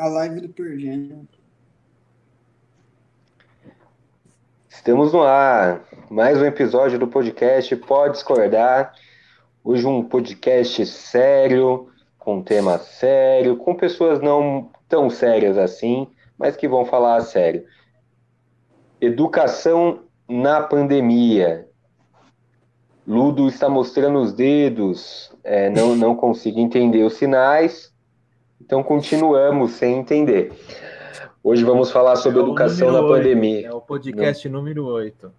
A live do Pergênio. Estamos no ar. Mais um episódio do podcast Pode Discordar. Hoje um podcast sério, com tema sério, com pessoas não tão sérias assim, mas que vão falar a sério. Educação na pandemia. Ludo está mostrando os dedos, é, não, não consigo entender os sinais, então continuamos sem entender. Hoje vamos falar sobre é educação na 8, pandemia. É o podcast número 8.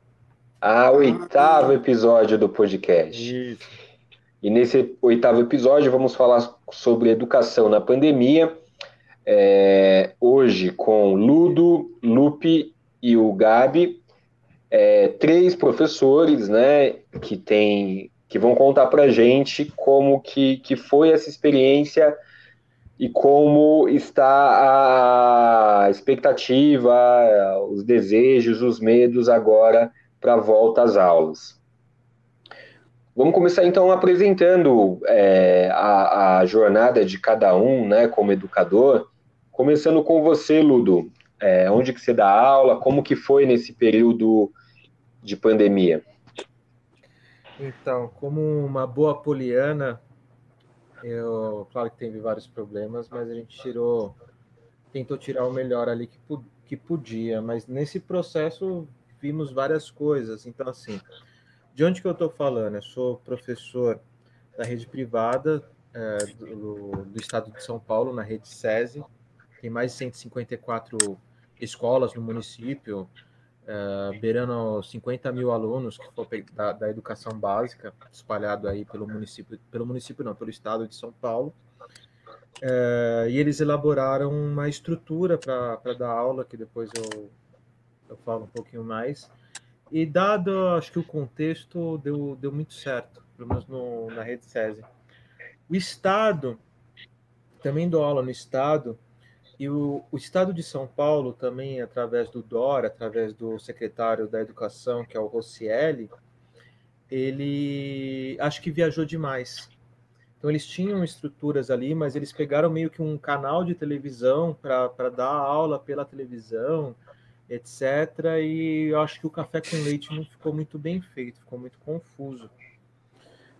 Ah, oitavo episódio do podcast. Isso. E nesse oitavo episódio vamos falar sobre educação na pandemia. É, hoje com Ludo, Lupe e o Gabi é, três professores, né, que tem, que vão contar para gente como que, que foi essa experiência e como está a expectativa, os desejos, os medos agora para a volta às aulas. Vamos começar então apresentando é, a, a, jornada de cada um, né, como educador, começando com você, Ludo. É, onde que você dá aula? Como que foi nesse período de pandemia? Então, como uma boa poliana, eu, claro que teve vários problemas, mas a gente tirou, tentou tirar o melhor ali que, que podia, mas nesse processo vimos várias coisas. Então, assim, de onde que eu estou falando? Eu sou professor da rede privada é, do, do, estado de São Paulo, na rede SESI, tem mais de 154 escolas no município, uh, beirando 50 mil alunos que for da, da, educação básica, espalhado aí pelo município, pelo município não, pelo estado de São Paulo. Uh, e eles elaboraram uma estrutura para dar aula, que depois eu, eu falo um pouquinho mais. E dado, acho que o contexto deu, deu muito certo, pelo menos no, na rede SESI. O Estado, também dou aula no Estado, e o, o, Estado de São Paulo também, através do DOR, através do secretário da Educação, que é o Rossielli, ele acho que viajou demais. Então eles tinham estruturas ali, mas eles pegaram meio que um canal de televisão para dar aula pela televisão, etc. E eu acho que o café com leite não ficou muito bem feito, ficou muito confuso.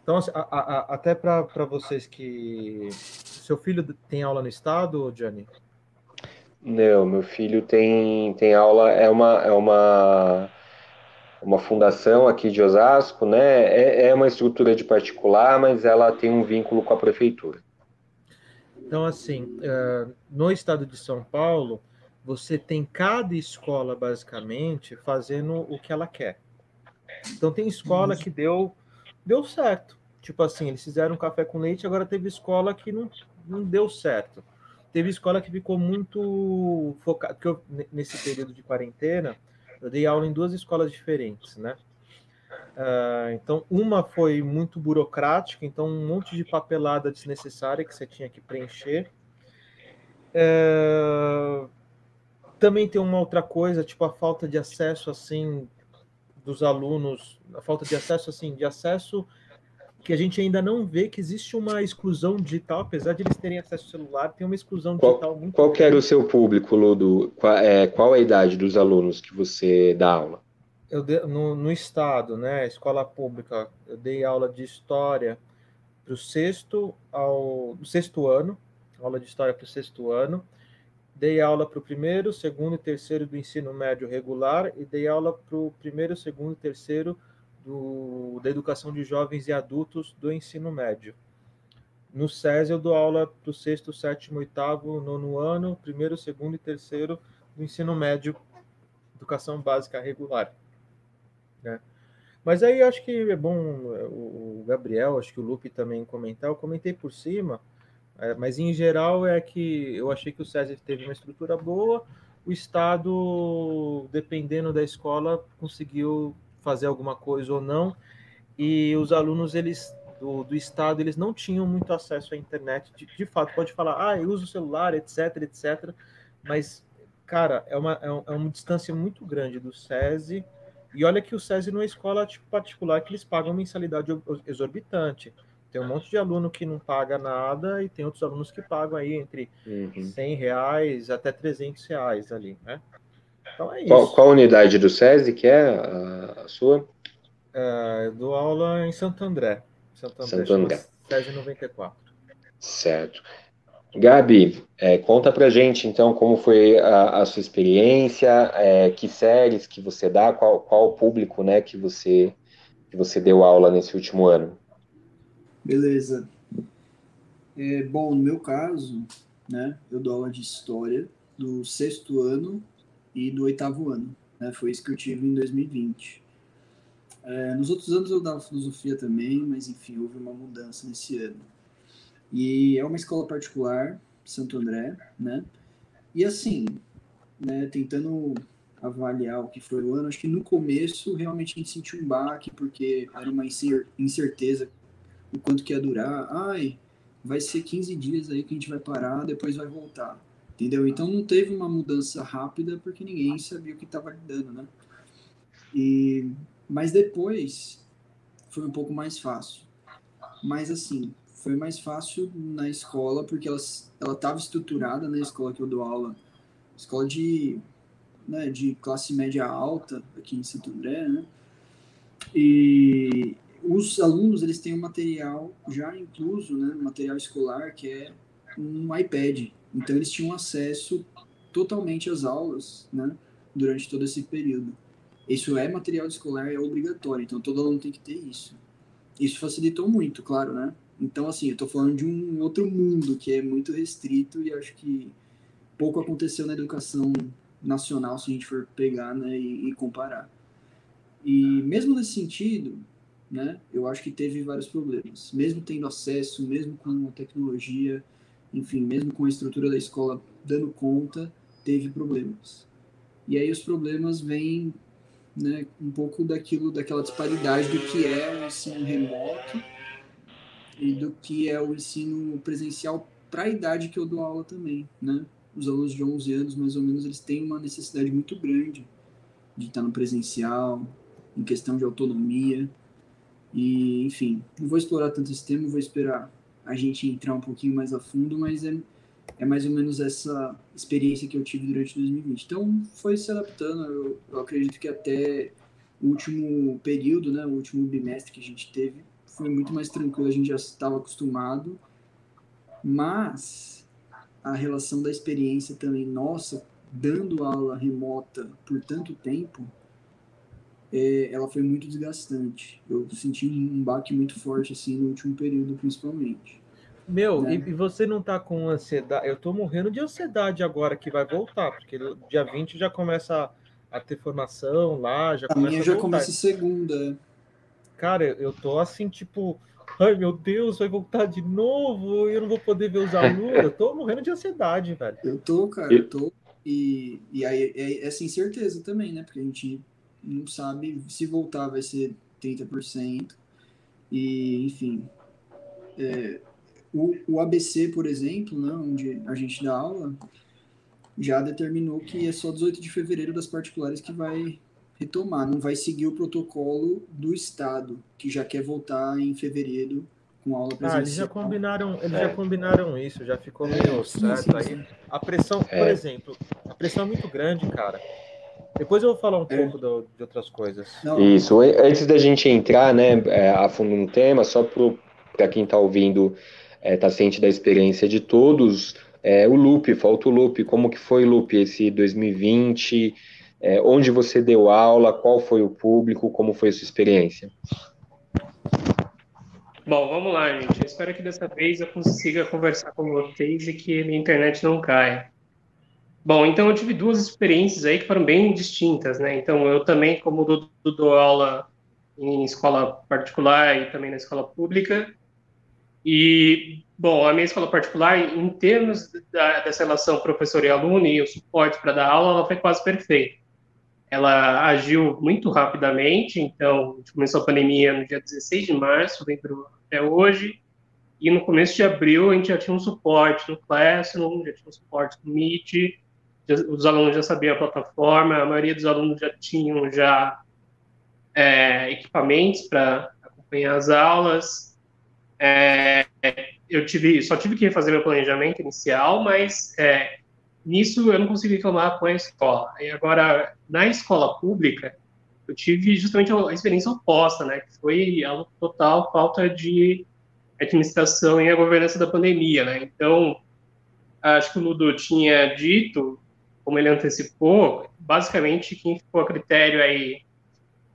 Então, assim, a, a, até para vocês que. Seu filho tem aula no estado, Johnny? Não, meu filho tem, tem aula, é uma, é uma, uma fundação aqui de Osasco, né? É, é uma estrutura de particular, mas ela tem um vínculo com a prefeitura. Então, assim, é, no estado de São Paulo, você tem cada escola, basicamente, fazendo o que ela quer. Então, tem escola que deu, deu certo. Tipo assim, eles fizeram um café com leite, agora teve escola que não, não deu certo teve escola que ficou muito focada, porque eu, nesse período de quarentena, eu dei aula em duas escolas diferentes, né? Uh, então, uma foi muito burocrática, então um monte de papelada desnecessária que você tinha que preencher. Uh, também tem uma outra coisa, tipo a falta de acesso assim dos alunos, a falta de acesso assim, de acesso que a gente ainda não vê que existe uma exclusão digital, apesar de eles terem acesso ao celular, tem uma exclusão qual, digital muito Qual que era o seu público, Ludo? Qual, é, qual a idade dos alunos que você dá aula? Eu de, no, no estado, né, escola pública, eu dei aula de história para o sexto ao sexto ano, aula de história para o sexto ano, dei aula para o primeiro, segundo e terceiro do ensino médio regular e dei aula para o primeiro, segundo e terceiro do, da educação de jovens e adultos do ensino médio. No SES eu dou aula para o sexto, sétimo, oitavo, nono ano, primeiro, segundo e terceiro do ensino médio, educação básica regular. Né? Mas aí acho que é bom o Gabriel, acho que o Lupe também comentar, eu comentei por cima, é, mas em geral é que eu achei que o SESI teve uma estrutura boa, o Estado, dependendo da escola, conseguiu fazer alguma coisa ou não. E os alunos eles do, do estado eles não tinham muito acesso à internet. De, de fato, pode falar, ah, eu uso o celular, etc, etc. Mas, cara, é uma, é, é uma distância muito grande do SESI. E olha que o SESI não é escola tipo, particular que eles pagam mensalidade exorbitante. Tem um monte de aluno que não paga nada e tem outros alunos que pagam aí entre uhum. 100 reais até 300 reais ali, né? Então é isso. Qual, qual unidade do SESI que é a, a sua? É, dou aula em Santo André. Santo André. Santo André. SESI 94. Certo. Gabi, é, conta pra gente então como foi a, a sua experiência, é, que séries que você dá, qual, qual o público né, que, você, que você deu aula nesse último ano. Beleza. É, bom, no meu caso, né, eu dou aula de história do sexto ano e do oitavo ano. Né, foi isso que eu tive em 2020. É, nos outros anos eu dava filosofia também, mas enfim, houve uma mudança nesse ano. E é uma escola particular, Santo André, né? E assim, né, tentando avaliar o que foi o ano, acho que no começo realmente a gente sentiu um baque, porque era uma incerteza o quanto que ia durar. Ai, vai ser 15 dias aí que a gente vai parar, depois vai voltar. Entendeu? Então não teve uma mudança rápida porque ninguém sabia o que estava lidando, né? E mas depois foi um pouco mais fácil. Mas assim, foi mais fácil na escola, porque ela estava estruturada na escola que eu dou aula, escola de, né, de classe média alta, aqui em Santo André, né? E os alunos, eles têm um material já incluso, né, material escolar, que é um iPad. Então, eles tinham acesso totalmente às aulas, né, durante todo esse período. Isso é material escolar, é obrigatório, então todo aluno tem que ter isso. Isso facilitou muito, claro, né? Então, assim, eu estou falando de um outro mundo que é muito restrito e acho que pouco aconteceu na educação nacional, se a gente for pegar né, e, e comparar. E mesmo nesse sentido, né, eu acho que teve vários problemas. Mesmo tendo acesso, mesmo com a tecnologia, enfim, mesmo com a estrutura da escola dando conta, teve problemas. E aí os problemas vêm né, um pouco daquilo, daquela disparidade do que é o ensino remoto e do que é o ensino presencial para a idade que eu dou aula também, né? Os alunos de 11 anos, mais ou menos, eles têm uma necessidade muito grande de estar no presencial, em questão de autonomia. E, enfim, não vou explorar tanto esse tema, vou esperar a gente entrar um pouquinho mais a fundo, mas é, é mais ou menos essa experiência que eu tive durante 2020. Então, foi se adaptando. Eu, eu acredito que até o último período, né, o último bimestre que a gente teve, foi muito mais tranquilo, a gente já estava acostumado, mas a relação da experiência também nossa, dando aula remota por tanto tempo, é, ela foi muito desgastante. Eu senti um baque muito forte assim no último período, principalmente. Meu, né? e, você não tá com ansiedade? Eu tô morrendo de ansiedade agora que vai voltar, porque dia 20 já começa a, a ter formação lá, já a começa minha já começa segunda. Cara, eu tô assim, tipo, ai meu Deus, vai voltar de novo, eu não vou poder ver os alunos. eu tô morrendo de ansiedade, velho. Eu tô, cara, eu tô. E, e aí é essa incerteza também, né? Porque a gente não sabe se voltar vai ser 30%. E, enfim. É, o, o ABC, por exemplo, né, onde a gente dá aula, já determinou que é só 18 de fevereiro das particulares que vai retomar, não vai seguir o protocolo do Estado, que já quer voltar em fevereiro com aula presencial. Ah, eles já combinaram, eles é. já combinaram isso, já ficou é, meio é, certo sim, sim, aí. A pressão, é. por exemplo, a pressão é muito grande, cara. Depois eu vou falar um é. pouco do, de outras coisas. Não. Isso, antes da gente entrar, né, é, a fundo no tema, só para quem está ouvindo, está ciente da experiência de todos, o loop, falta o loop, como que foi loop esse 2020, é, onde você deu aula, qual foi o público, como foi a sua experiência? Bom, vamos lá, gente. Eu espero que dessa vez eu consiga conversar com vocês e que minha internet não caia. Bom, então eu tive duas experiências aí que foram bem distintas, né? Então eu também, como dou, dou aula em escola particular e também na escola pública. E, bom, a minha escola particular, em termos da, dessa relação professor e aluno e o suporte para dar aula, ela foi quase perfeita. Ela agiu muito rapidamente, então a começou a pandemia no dia 16 de março, lembro até hoje, e no começo de abril a gente já tinha um suporte no Classroom, já tinha um suporte no Meet, os alunos já sabiam a plataforma, a maioria dos alunos já tinham já é, equipamentos para acompanhar as aulas, é, eu tive, só tive que refazer meu planejamento inicial, mas é, nisso eu não consegui reclamar com a escola. E agora, na escola pública, eu tive justamente a experiência oposta, né, que foi a total falta de administração e a governança da pandemia, né? Então, acho que o Ludo tinha dito, como ele antecipou, basicamente quem ficou a critério aí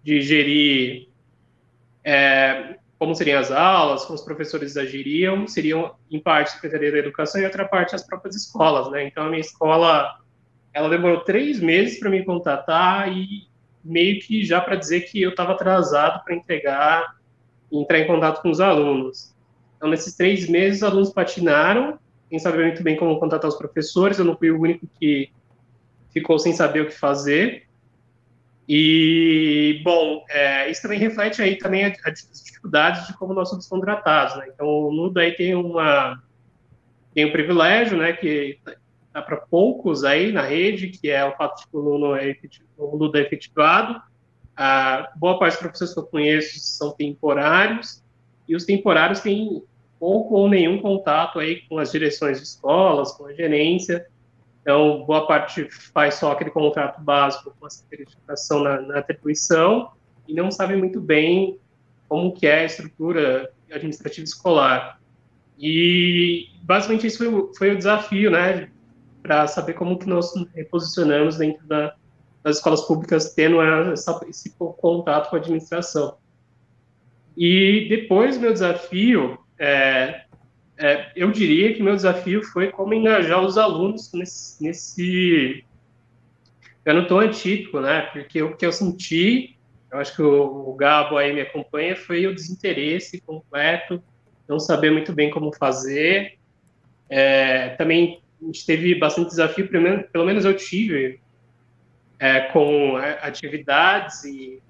de gerir é, como seriam as aulas, como os professores agiriam, seriam em parte a Secretaria da Educação e outra parte as próprias escolas, né? Então a minha escola, ela demorou três meses para me contatar e meio que já para dizer que eu estava atrasado para entregar, entrar em contato com os alunos. Então nesses três meses os alunos patinaram, sem saber muito bem como contatar os professores, eu não fui o único que ficou sem saber o que fazer. E, bom, é, isso também reflete aí também as dificuldades de como nós somos contratados, né? Então, o Nudo aí tem uma tem um privilégio, né, que dá para poucos aí na rede, que é o fato de que o é, Nudo é efetivado. A boa parte dos professores que eu conheço são temporários, e os temporários têm pouco ou nenhum contato aí com as direções de escolas, com a gerência, então, boa parte faz só aquele contrato básico com a certificação na, na atribuição e não sabe muito bem como que é a estrutura administrativa escolar. E, basicamente, isso foi, foi o desafio, né, para saber como que nós reposicionamos dentro da, das escolas públicas, tendo essa, esse contato com a administração. E depois, meu desafio é, é, eu diria que meu desafio foi como engajar os alunos nesse, nesse ano tão atípico, né? Porque o que eu senti, eu acho que o, o Gabo aí me acompanha, foi o desinteresse completo, não saber muito bem como fazer. É, também a gente teve bastante desafio, pelo menos, pelo menos eu tive, é, com atividades e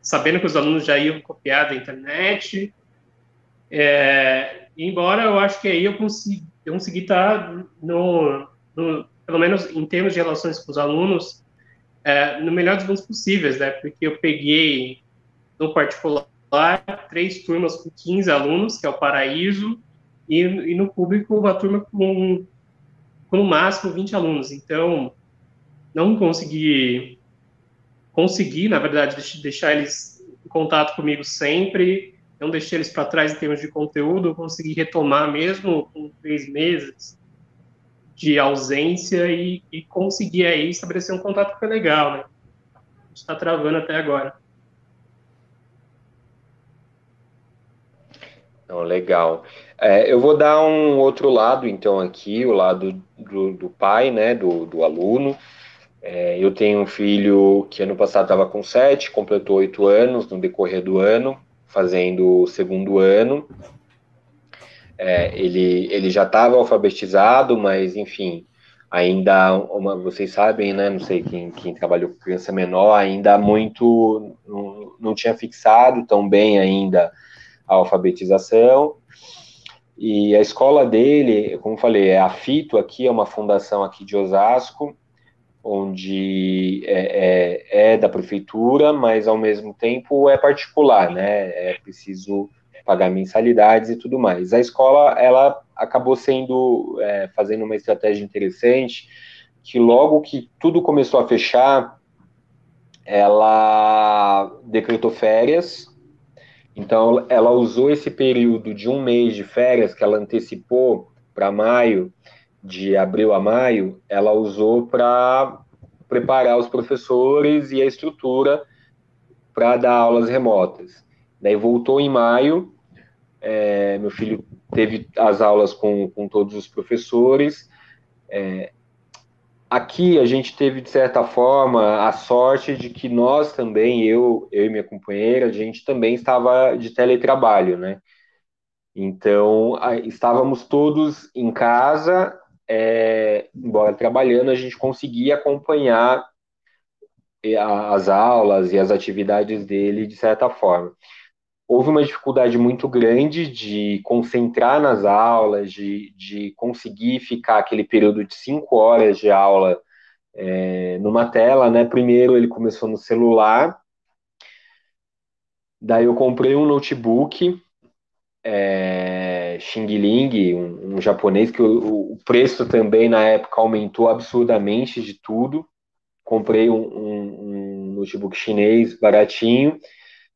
sabendo que os alunos já iam copiar da internet. É, embora eu acho que aí eu consegui, eu consegui estar no, no, pelo menos em termos de relações com os alunos, é, no melhor dos mundos possíveis, né? Porque eu peguei no particular três turmas com 15 alunos, que é o paraíso, e, e no público uma turma com, com no máximo 20 alunos. Então, não consegui consegui, na verdade, deixar eles em contato comigo sempre, não deixei eles para trás em termos de conteúdo, eu consegui retomar mesmo com três meses de ausência e, e conseguir aí estabelecer um contato que foi legal, né? Está travando até agora. Não, legal. É, eu vou dar um outro lado, então, aqui, o lado do, do pai, né, do, do aluno. É, eu tenho um filho que ano passado estava com sete, completou oito anos no decorrer do ano fazendo o segundo ano. É, ele, ele já estava alfabetizado, mas enfim, ainda, uma, vocês sabem, né? Não sei quem, quem trabalhou com criança menor, ainda muito não, não tinha fixado tão bem ainda a alfabetização. E a escola dele, como falei, é a FITO aqui, é uma fundação aqui de Osasco, onde é, é, é, da prefeitura, mas ao mesmo tempo é particular, né? É preciso pagar mensalidades e tudo mais. A escola ela acabou sendo é, fazendo uma estratégia interessante, que logo que tudo começou a fechar, ela decretou férias. Então ela usou esse período de um mês de férias que ela antecipou para maio de abril a maio, ela usou para preparar os professores e a estrutura para dar aulas remotas. Daí voltou em maio, é, meu filho teve as aulas com, com todos os professores. É, aqui a gente teve, de certa forma, a sorte de que nós também, eu, eu e minha companheira, a gente também estava de teletrabalho, né? Então, estávamos todos em casa, é, embora trabalhando, a gente conseguia acompanhar as aulas e as atividades dele de certa forma. Houve uma dificuldade muito grande de concentrar nas aulas, de, de conseguir ficar aquele período de cinco horas de aula é, numa tela, né? Primeiro ele começou no celular, daí eu comprei um notebook é, Xing Ling, um, um, japonês que o, o, preço também na época aumentou absurdamente de tudo. Comprei um, um, um notebook chinês baratinho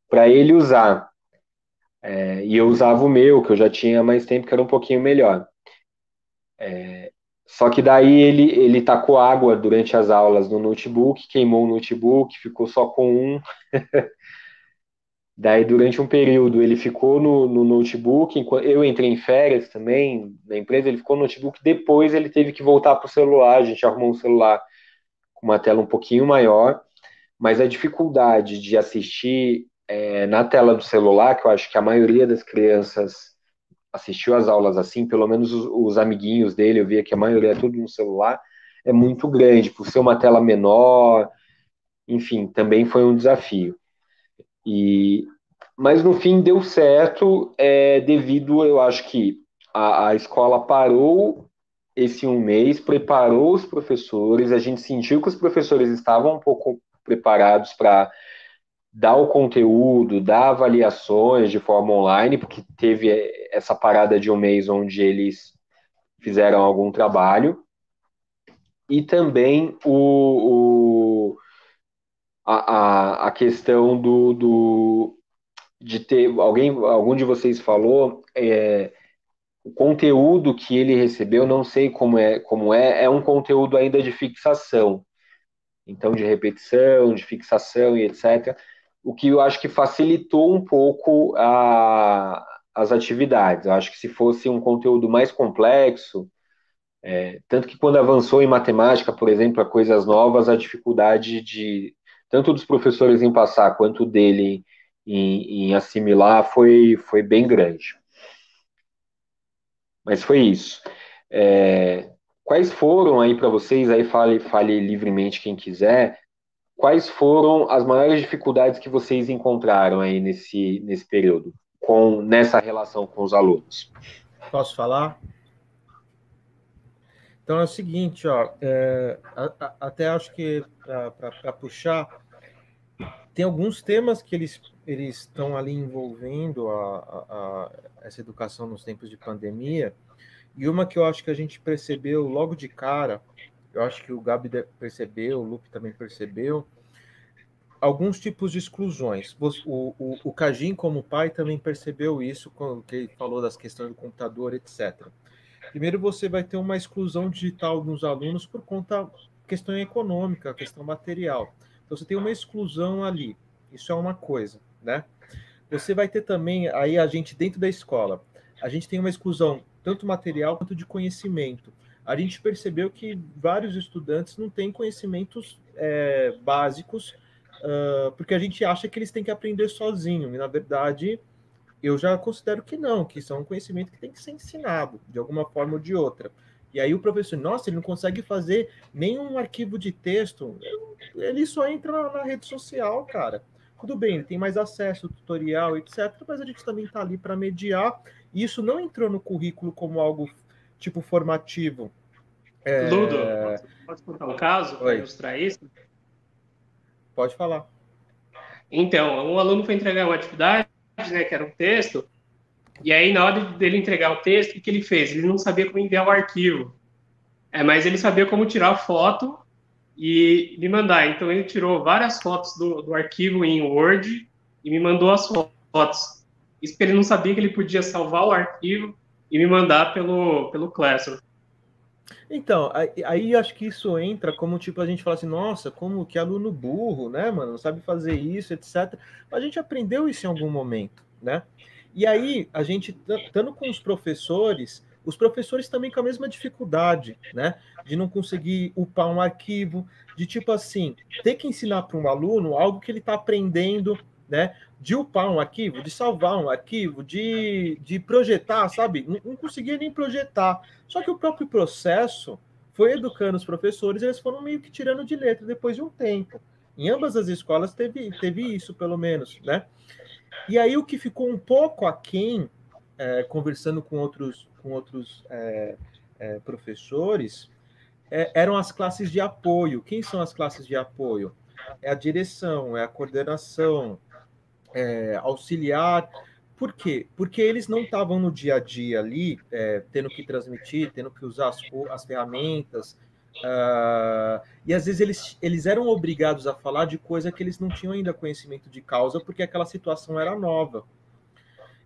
para ele usar. É, e eu usava o meu, que eu já tinha mais tempo, que era um pouquinho melhor. É, só que daí ele, ele tacou água durante as aulas no notebook, queimou o notebook, ficou só com um. daí, durante um período, ele ficou no, no notebook. Eu entrei em férias também na empresa, ele ficou no notebook. Depois, ele teve que voltar para o celular. A gente arrumou um celular com uma tela um pouquinho maior. Mas a dificuldade de assistir é, na tela do celular, que eu acho que a maioria das crianças assistiu às aulas assim, pelo menos os, os, amiguinhos dele, eu via que a maioria é tudo no celular, é muito grande, por ser uma tela menor, enfim, também foi um desafio. E, mas no fim deu certo, é, devido, eu acho que a, a escola parou esse um mês, preparou os professores, a gente sentiu que os professores estavam um pouco preparados para dar o conteúdo, dar avaliações de forma online, porque teve essa parada de um mês onde eles fizeram algum trabalho, e também o, o a, a, questão do, do de ter alguém algum de vocês falou é, o conteúdo que ele recebeu não sei como é como é é um conteúdo ainda de fixação então de repetição de fixação e etc o que eu acho que facilitou um pouco a, as atividades. Eu acho que se fosse um conteúdo mais complexo, é, tanto que quando avançou em matemática, por exemplo, a coisas novas, a dificuldade de tanto dos professores em passar quanto dele em, em assimilar foi, foi bem grande. Mas foi isso. É, quais foram aí para vocês, aí fale, fale livremente quem quiser, quais foram as maiores dificuldades que vocês encontraram aí nesse, nesse período, com nessa relação com os alunos? Posso falar? Então é o seguinte, ó, é, a, a, até acho que para puxar, tem alguns temas que eles eles estão ali envolvendo a, essa educação nos tempos de pandemia, e uma que eu acho que a gente percebeu logo de cara eu acho que o Gabi percebeu, o Lupe também percebeu, alguns tipos de exclusões. O, o, o Kajin, como pai, também percebeu isso quando ele falou das questões do computador, etc. Primeiro, você vai ter uma exclusão digital nos alunos por conta questão econômica, questão material. Então, você tem uma exclusão ali. Isso é uma coisa, né? Você vai ter também, aí a gente, dentro da escola, a gente tem uma exclusão tanto material quanto de conhecimento a gente percebeu que vários estudantes não têm conhecimentos é, básicos, uh, porque a gente acha que eles têm que aprender sozinho, e na verdade eu já considero que não, que isso é um conhecimento que tem que ser ensinado de alguma forma ou de outra. E aí o professor, nossa, ele não consegue fazer nenhum arquivo de texto, ele só entra na, rede social, cara. Tudo bem, ele tem mais acesso, tutorial, etc., mas a gente também está ali para mediar, e isso não entrou no currículo como algo tipo formativo. É... Ludo, pode contar um caso para ilustrar isso? Pode falar. Então, um aluno foi entregar uma atividade, né, que era um texto, e aí na hora dele entregar o texto, o que ele fez? Ele não sabia como enviar o arquivo, é, mas ele sabia como tirar foto e me mandar. Então ele tirou várias fotos do, do arquivo em Word e me mandou as fotos. Isso porque ele não sabia que ele podia salvar o arquivo e me mandar pelo, pelo Classroom. Então, aí, acho que isso entra como tipo a gente fala assim, nossa, como que aluno burro, né, mano? Não sabe fazer isso, etc. Mas a gente aprendeu isso em algum momento, né? E aí, a gente, estando com os professores, os professores também com a mesma dificuldade, né? De não conseguir upar um arquivo, de tipo assim, ter que ensinar para um aluno algo que ele está aprendendo né? De upar um arquivo, de salvar um arquivo, de, de projetar, sabe? Não, não conseguia nem projetar. Só que o próprio processo foi educando os professores, eles foram meio que tirando de letra depois de um tempo. Em ambas as escolas teve, teve isso, pelo menos, né? E aí o que ficou um pouco aquém, é, conversando com outros, com outros é, é, professores, é, eram as classes de apoio. Quem são as classes de apoio? É a direção, é a coordenação, é, auxiliar por quê? Porque eles não estavam no dia a dia ali, é, tendo que transmitir, tendo que usar as, as ferramentas, uh, e às vezes eles, eles eram obrigados a falar de coisa que eles não tinham ainda conhecimento de causa, porque aquela situação era nova.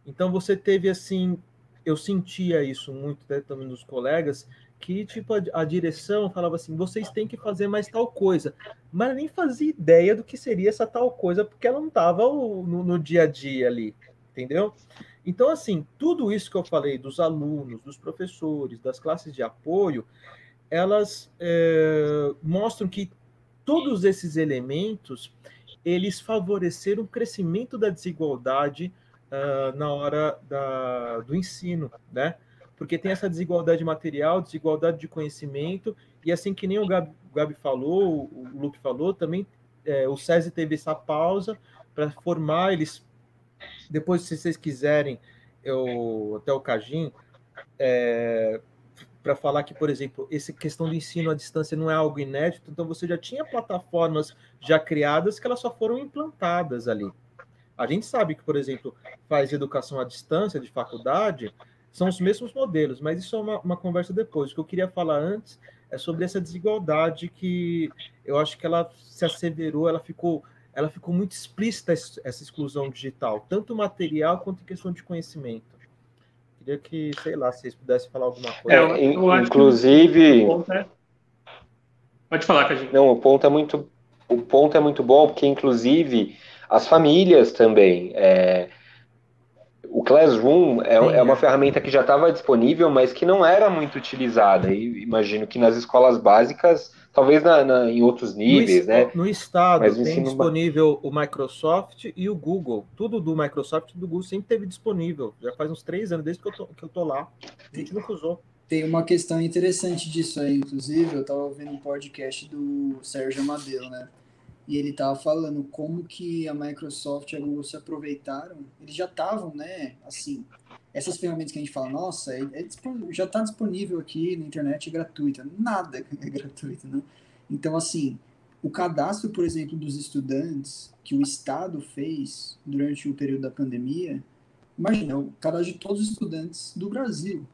Então você teve assim, eu sentia isso muito né, também nos colegas, que tipo a, direção falava assim, vocês têm que fazer mais tal coisa, mas nem fazia ideia do que seria essa tal coisa, porque ela não estava no, no dia a dia ali entendeu? Então, assim, tudo isso que eu falei dos alunos, dos professores, das classes de apoio, elas é, mostram que todos esses elementos eles favoreceram o crescimento da desigualdade uh, na hora da, do ensino, né? Porque tem essa desigualdade material, desigualdade de conhecimento, e assim que nem o Gabi, o Gabi falou, o Luke falou, também é, o SESI teve essa pausa para formar, eles depois, se vocês quiserem, eu até o Cajim, é, para falar que, por exemplo, essa questão do ensino à distância não é algo inédito, então você já tinha plataformas já criadas que elas só foram implantadas ali. A gente sabe que, por exemplo, faz educação à distância de faculdade, são os mesmos modelos, mas isso é uma, uma conversa depois. O que eu queria falar antes é sobre essa desigualdade que eu acho que ela se asseverou, ela ficou ela ficou muito explícita essa exclusão digital, tanto material quanto em questão de conhecimento. Queria que, sei lá, se vocês pudessem falar alguma coisa. É, eu, inclusive. É... Pode falar, Cadinho. Não, o ponto é muito, o ponto é muito bom, porque inclusive as famílias também. É, o Classroom é, é uma é. ferramenta que já estava disponível, mas que não era muito utilizada. E imagino que nas escolas básicas talvez na, na, em outros níveis, no, né? No estado Mas tem disponível o Microsoft e o Google. Tudo do Microsoft e do Google sempre teve disponível. Já faz uns três anos desde que eu tô, que eu tô lá. A gente nunca usou. Tem uma questão interessante disso aí, inclusive, eu estava ouvindo um podcast do Sérgio Amadeu, né? E ele estava falando como que a Microsoft e a Google se aproveitaram. Eles já estavam, né, assim, essas ferramentas que a gente fala, nossa, é, é já está disponível aqui na internet é gratuita. Nada é gratuito, né? Então, assim, o cadastro, por exemplo, dos estudantes que o Estado fez durante o período da pandemia, imagina, o cadastro de todos os estudantes do Brasil,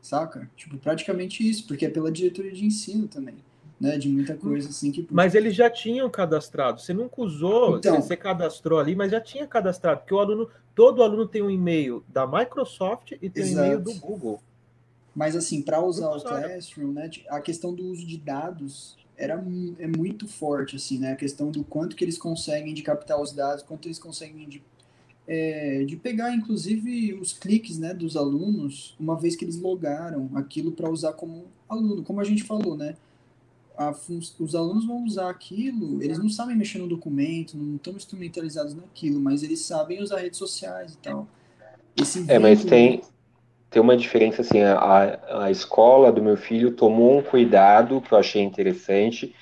saca? Tipo, praticamente isso, porque é pela diretoria de ensino também né, de muita coisa assim que. Mas eles já tinham cadastrado. Você nunca usou, então, você cadastrou ali, mas já tinha cadastrado, porque o aluno, todo aluno tem um e-mail da Microsoft e tem exato. um e-mail do Google. Mas assim, para usar o Classroom, né, a questão do uso de dados era é muito forte assim, né? A questão do quanto que eles conseguem de captar os dados, quanto eles conseguem de é, de pegar inclusive os cliques né, dos alunos, uma vez que eles logaram aquilo para usar como aluno, como a gente falou, né? Os alunos vão usar aquilo, eles não sabem mexer no documento, não estão instrumentalizados naquilo, mas eles sabem usar redes sociais e tal. Esse é, mas tem, tem uma diferença assim, a, a escola do meu filho tomou um cuidado que eu achei interessante,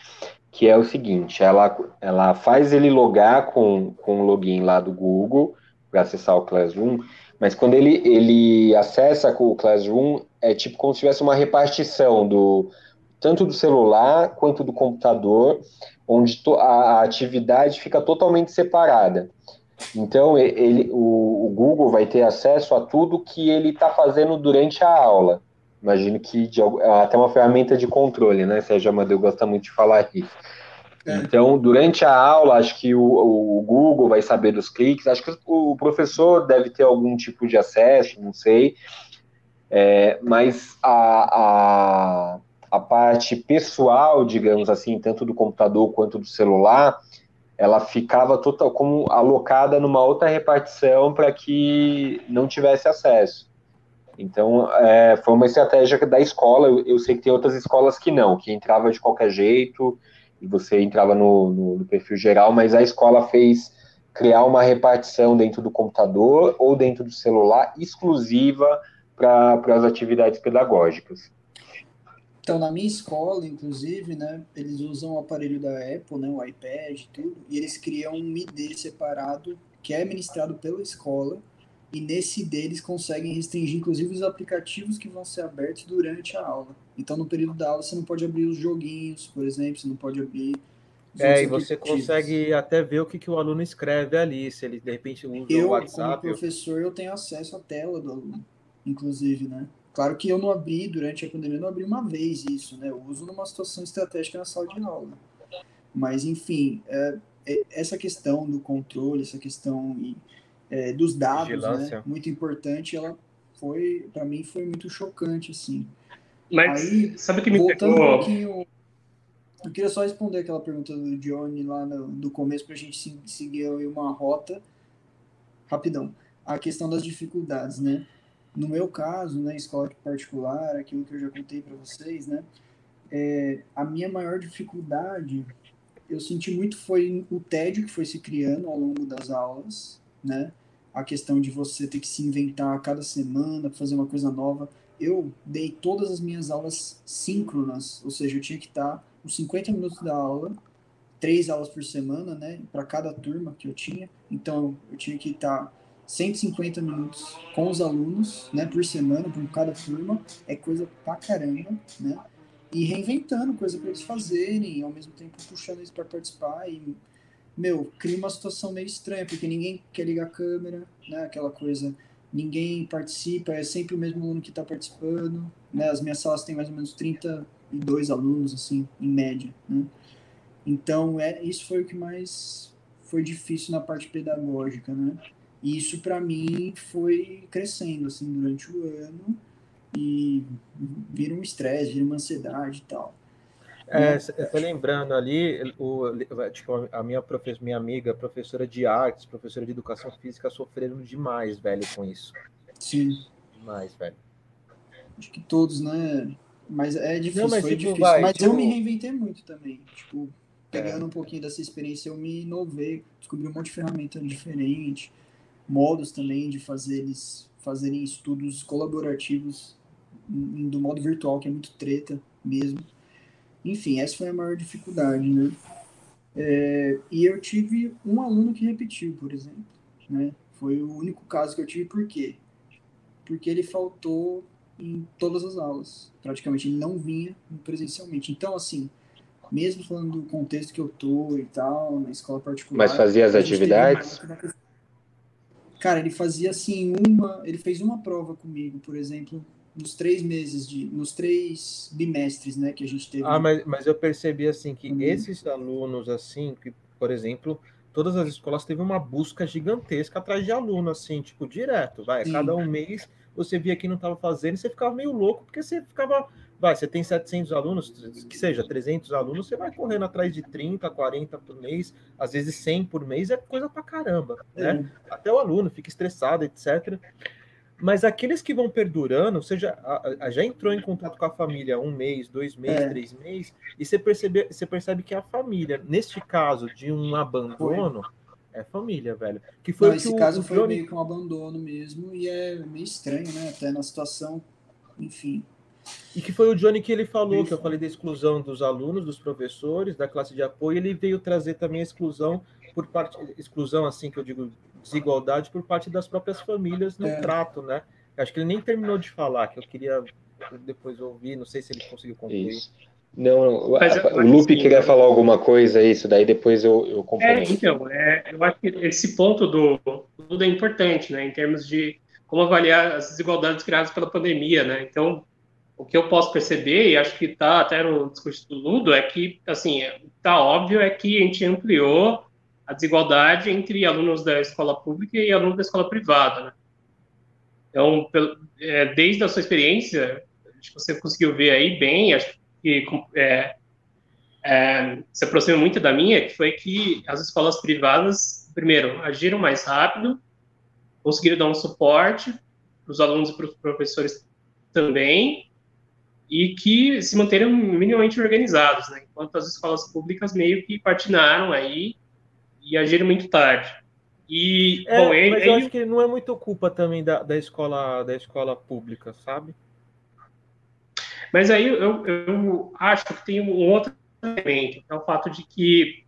que é o seguinte, ela, ela faz ele logar com, com o login lá do Google para acessar o Classroom, mas quando ele, ele acessa com o Classroom, é tipo como se tivesse uma repartição do tanto do celular quanto do computador, onde a atividade fica totalmente separada. Então, ele, o, o Google vai ter acesso a tudo que ele está fazendo durante a aula. Imagino que de, até uma ferramenta de controle, né? Sérgio Amadeu gosta muito de falar isso. É. Então, durante a aula, acho que o, o, Google vai saber dos cliques, acho que o professor deve ter algum tipo de acesso, não sei. É, mas a, a, a parte pessoal, digamos assim, tanto do computador quanto do celular, ela ficava total como alocada numa outra repartição para que não tivesse acesso. Então, é, foi uma estratégia da escola. Eu, eu, sei que tem outras escolas que não, que entrava de qualquer jeito e você entrava no, no, no perfil geral, mas a escola fez criar uma repartição dentro do computador ou dentro do celular exclusiva para as atividades pedagógicas. Então, na minha escola, inclusive, né, eles usam o aparelho da Apple, né, o iPad e tudo, e eles criam um ID separado que é administrado pela escola, e nesse ID eles conseguem restringir, inclusive, os aplicativos que vão ser abertos durante a aula. Então, no período da aula, você não pode abrir os joguinhos, por exemplo, você não pode abrir É, e você consegue até ver o que, que o aluno escreve ali, se ele de repente usa eu, o WhatsApp. Como professor, eu tenho acesso à tela do aluno, inclusive, né? Claro que eu não abri, durante a pandemia, eu não abri uma vez isso, né? Eu uso numa situação estratégica na sala de aula. Mas, enfim, é, é, essa questão do controle, essa questão é, dos dados, né? Muito importante, ela foi, para mim, foi muito chocante, assim. Mas, Aí, sabe o que me voltando pegou? um pouquinho eu queria só responder aquela pergunta do Johnny lá no, do começo para a gente seguir uma rota rapidão. A questão das dificuldades, né? No meu caso, na né, escola particular, aquilo que eu já contei para vocês, né? É, a minha maior dificuldade, eu senti muito foi o tédio que foi se criando ao longo das aulas, né? A questão de você ter que se inventar a cada semana, fazer uma coisa nova. Eu dei todas as minhas aulas síncronas, ou seja, eu tinha que estar os 50 minutos da aula, três aulas por semana, né, para cada turma que eu tinha. Então, eu tinha que estar 150 minutos com os alunos, né, por semana, por cada turma. É coisa pra caramba, né? E reinventando coisa para eles fazerem, ao mesmo tempo puxando eles para participar e meu, cria uma situação meio estranha, porque ninguém quer ligar a câmera, né, aquela coisa ninguém participa, é sempre o mesmo aluno que está participando, né? As minhas salas têm mais ou menos 30 e dois alunos, assim, em média, né? Então, é, isso foi o que mais foi difícil na parte pedagógica, né? E isso, para mim, foi crescendo, assim, durante o ano e vira um estresse, vira uma ansiedade e tal. É, eu tô lembrando ali, o, tipo, a minha, profe, minha amiga, professora de artes, professora de educação física, sofreram demais, velho, com isso. Sim. Demais, velho. Acho que todos, né? Mas é difícil, não, mas, foi tipo, difícil. Vai, mas tipo... eu me reinventei muito também. Tipo, pegando é. um pouquinho dessa experiência, eu me inovei, descobri um monte de ferramenta diferente, modos também de fazer eles fazerem estudos colaborativos do modo virtual, que é muito treta mesmo. Enfim, essa foi a maior dificuldade, né? É, e eu tive um aluno que repetiu, por exemplo, né? Foi o único caso que eu tive, por quê? Porque ele faltou em todas as aulas. Praticamente ele não vinha presencialmente. Então, assim, mesmo falando do contexto que eu tô e tal, na escola particular. Mas fazia as atividades? Cara, ele fazia assim uma. Ele fez uma prova comigo, por exemplo, nos três meses de. nos três bimestres, né, que a gente teve. Ah, mas, mas eu percebi assim que uhum. esses alunos, assim, que, por exemplo, todas as escolas teve uma busca gigantesca atrás de aluno, assim, tipo, direto, vai, Sim. cada um mês você via que não estava fazendo, e você ficava meio louco, porque você ficava, vai, você tem 700 alunos, que seja 300 alunos, você vai correndo atrás de 30, 40 por mês, às vezes 100 por mês, é coisa pra caramba, né? Até o aluno fica estressado, etc. Mas aqueles que vão perdurando, ou seja, a, a, já entrou em contato com a família um mês, dois meses, é. três meses, e você percebe, você percebe que a família, neste caso de um abandono, é família, velho. Que foi Não, esse caso foi Johnny... meio que um abandono mesmo, e é meio estranho, né? Até na situação, enfim. E que foi o Johnny que ele falou, Isso. que eu falei da exclusão dos alunos, dos professores, da classe de apoio, ele veio trazer também a exclusão por parte, exclusão assim que eu digo, desigualdade por parte das próprias famílias no é. trato, né? Acho que ele nem terminou de falar, que eu queria depois ouvir, não sei se ele conseguiu concluir. Isso. Não, não. Mas, o Lupe queria falar alguma coisa, isso daí depois eu, eu complemento. É, então, é, eu acho que esse ponto do tudo é importante, né, em termos de como avaliar as desigualdades criadas pela pandemia, né, então, o que eu posso perceber, e acho que está até no discurso do Ludo, é que, assim, está óbvio é que a gente ampliou a desigualdade entre alunos da escola pública e alunos da escola privada, né. Então, é, desde a sua experiência, acho que você conseguiu ver aí bem, acho que é, é, se aproxima muito da minha, que foi que as escolas privadas, primeiro, agiram mais rápido, conseguiram dar um suporte para os alunos e para os professores também, e que se manteram minimamente organizados, né? enquanto as escolas públicas meio que patinaram aí e agiram muito tarde. E, é, bom, mas eu acho que não é muito culpa também da, da escola da escola pública, sabe? Mas aí eu, eu acho que tem um outro elemento, que é o fato de que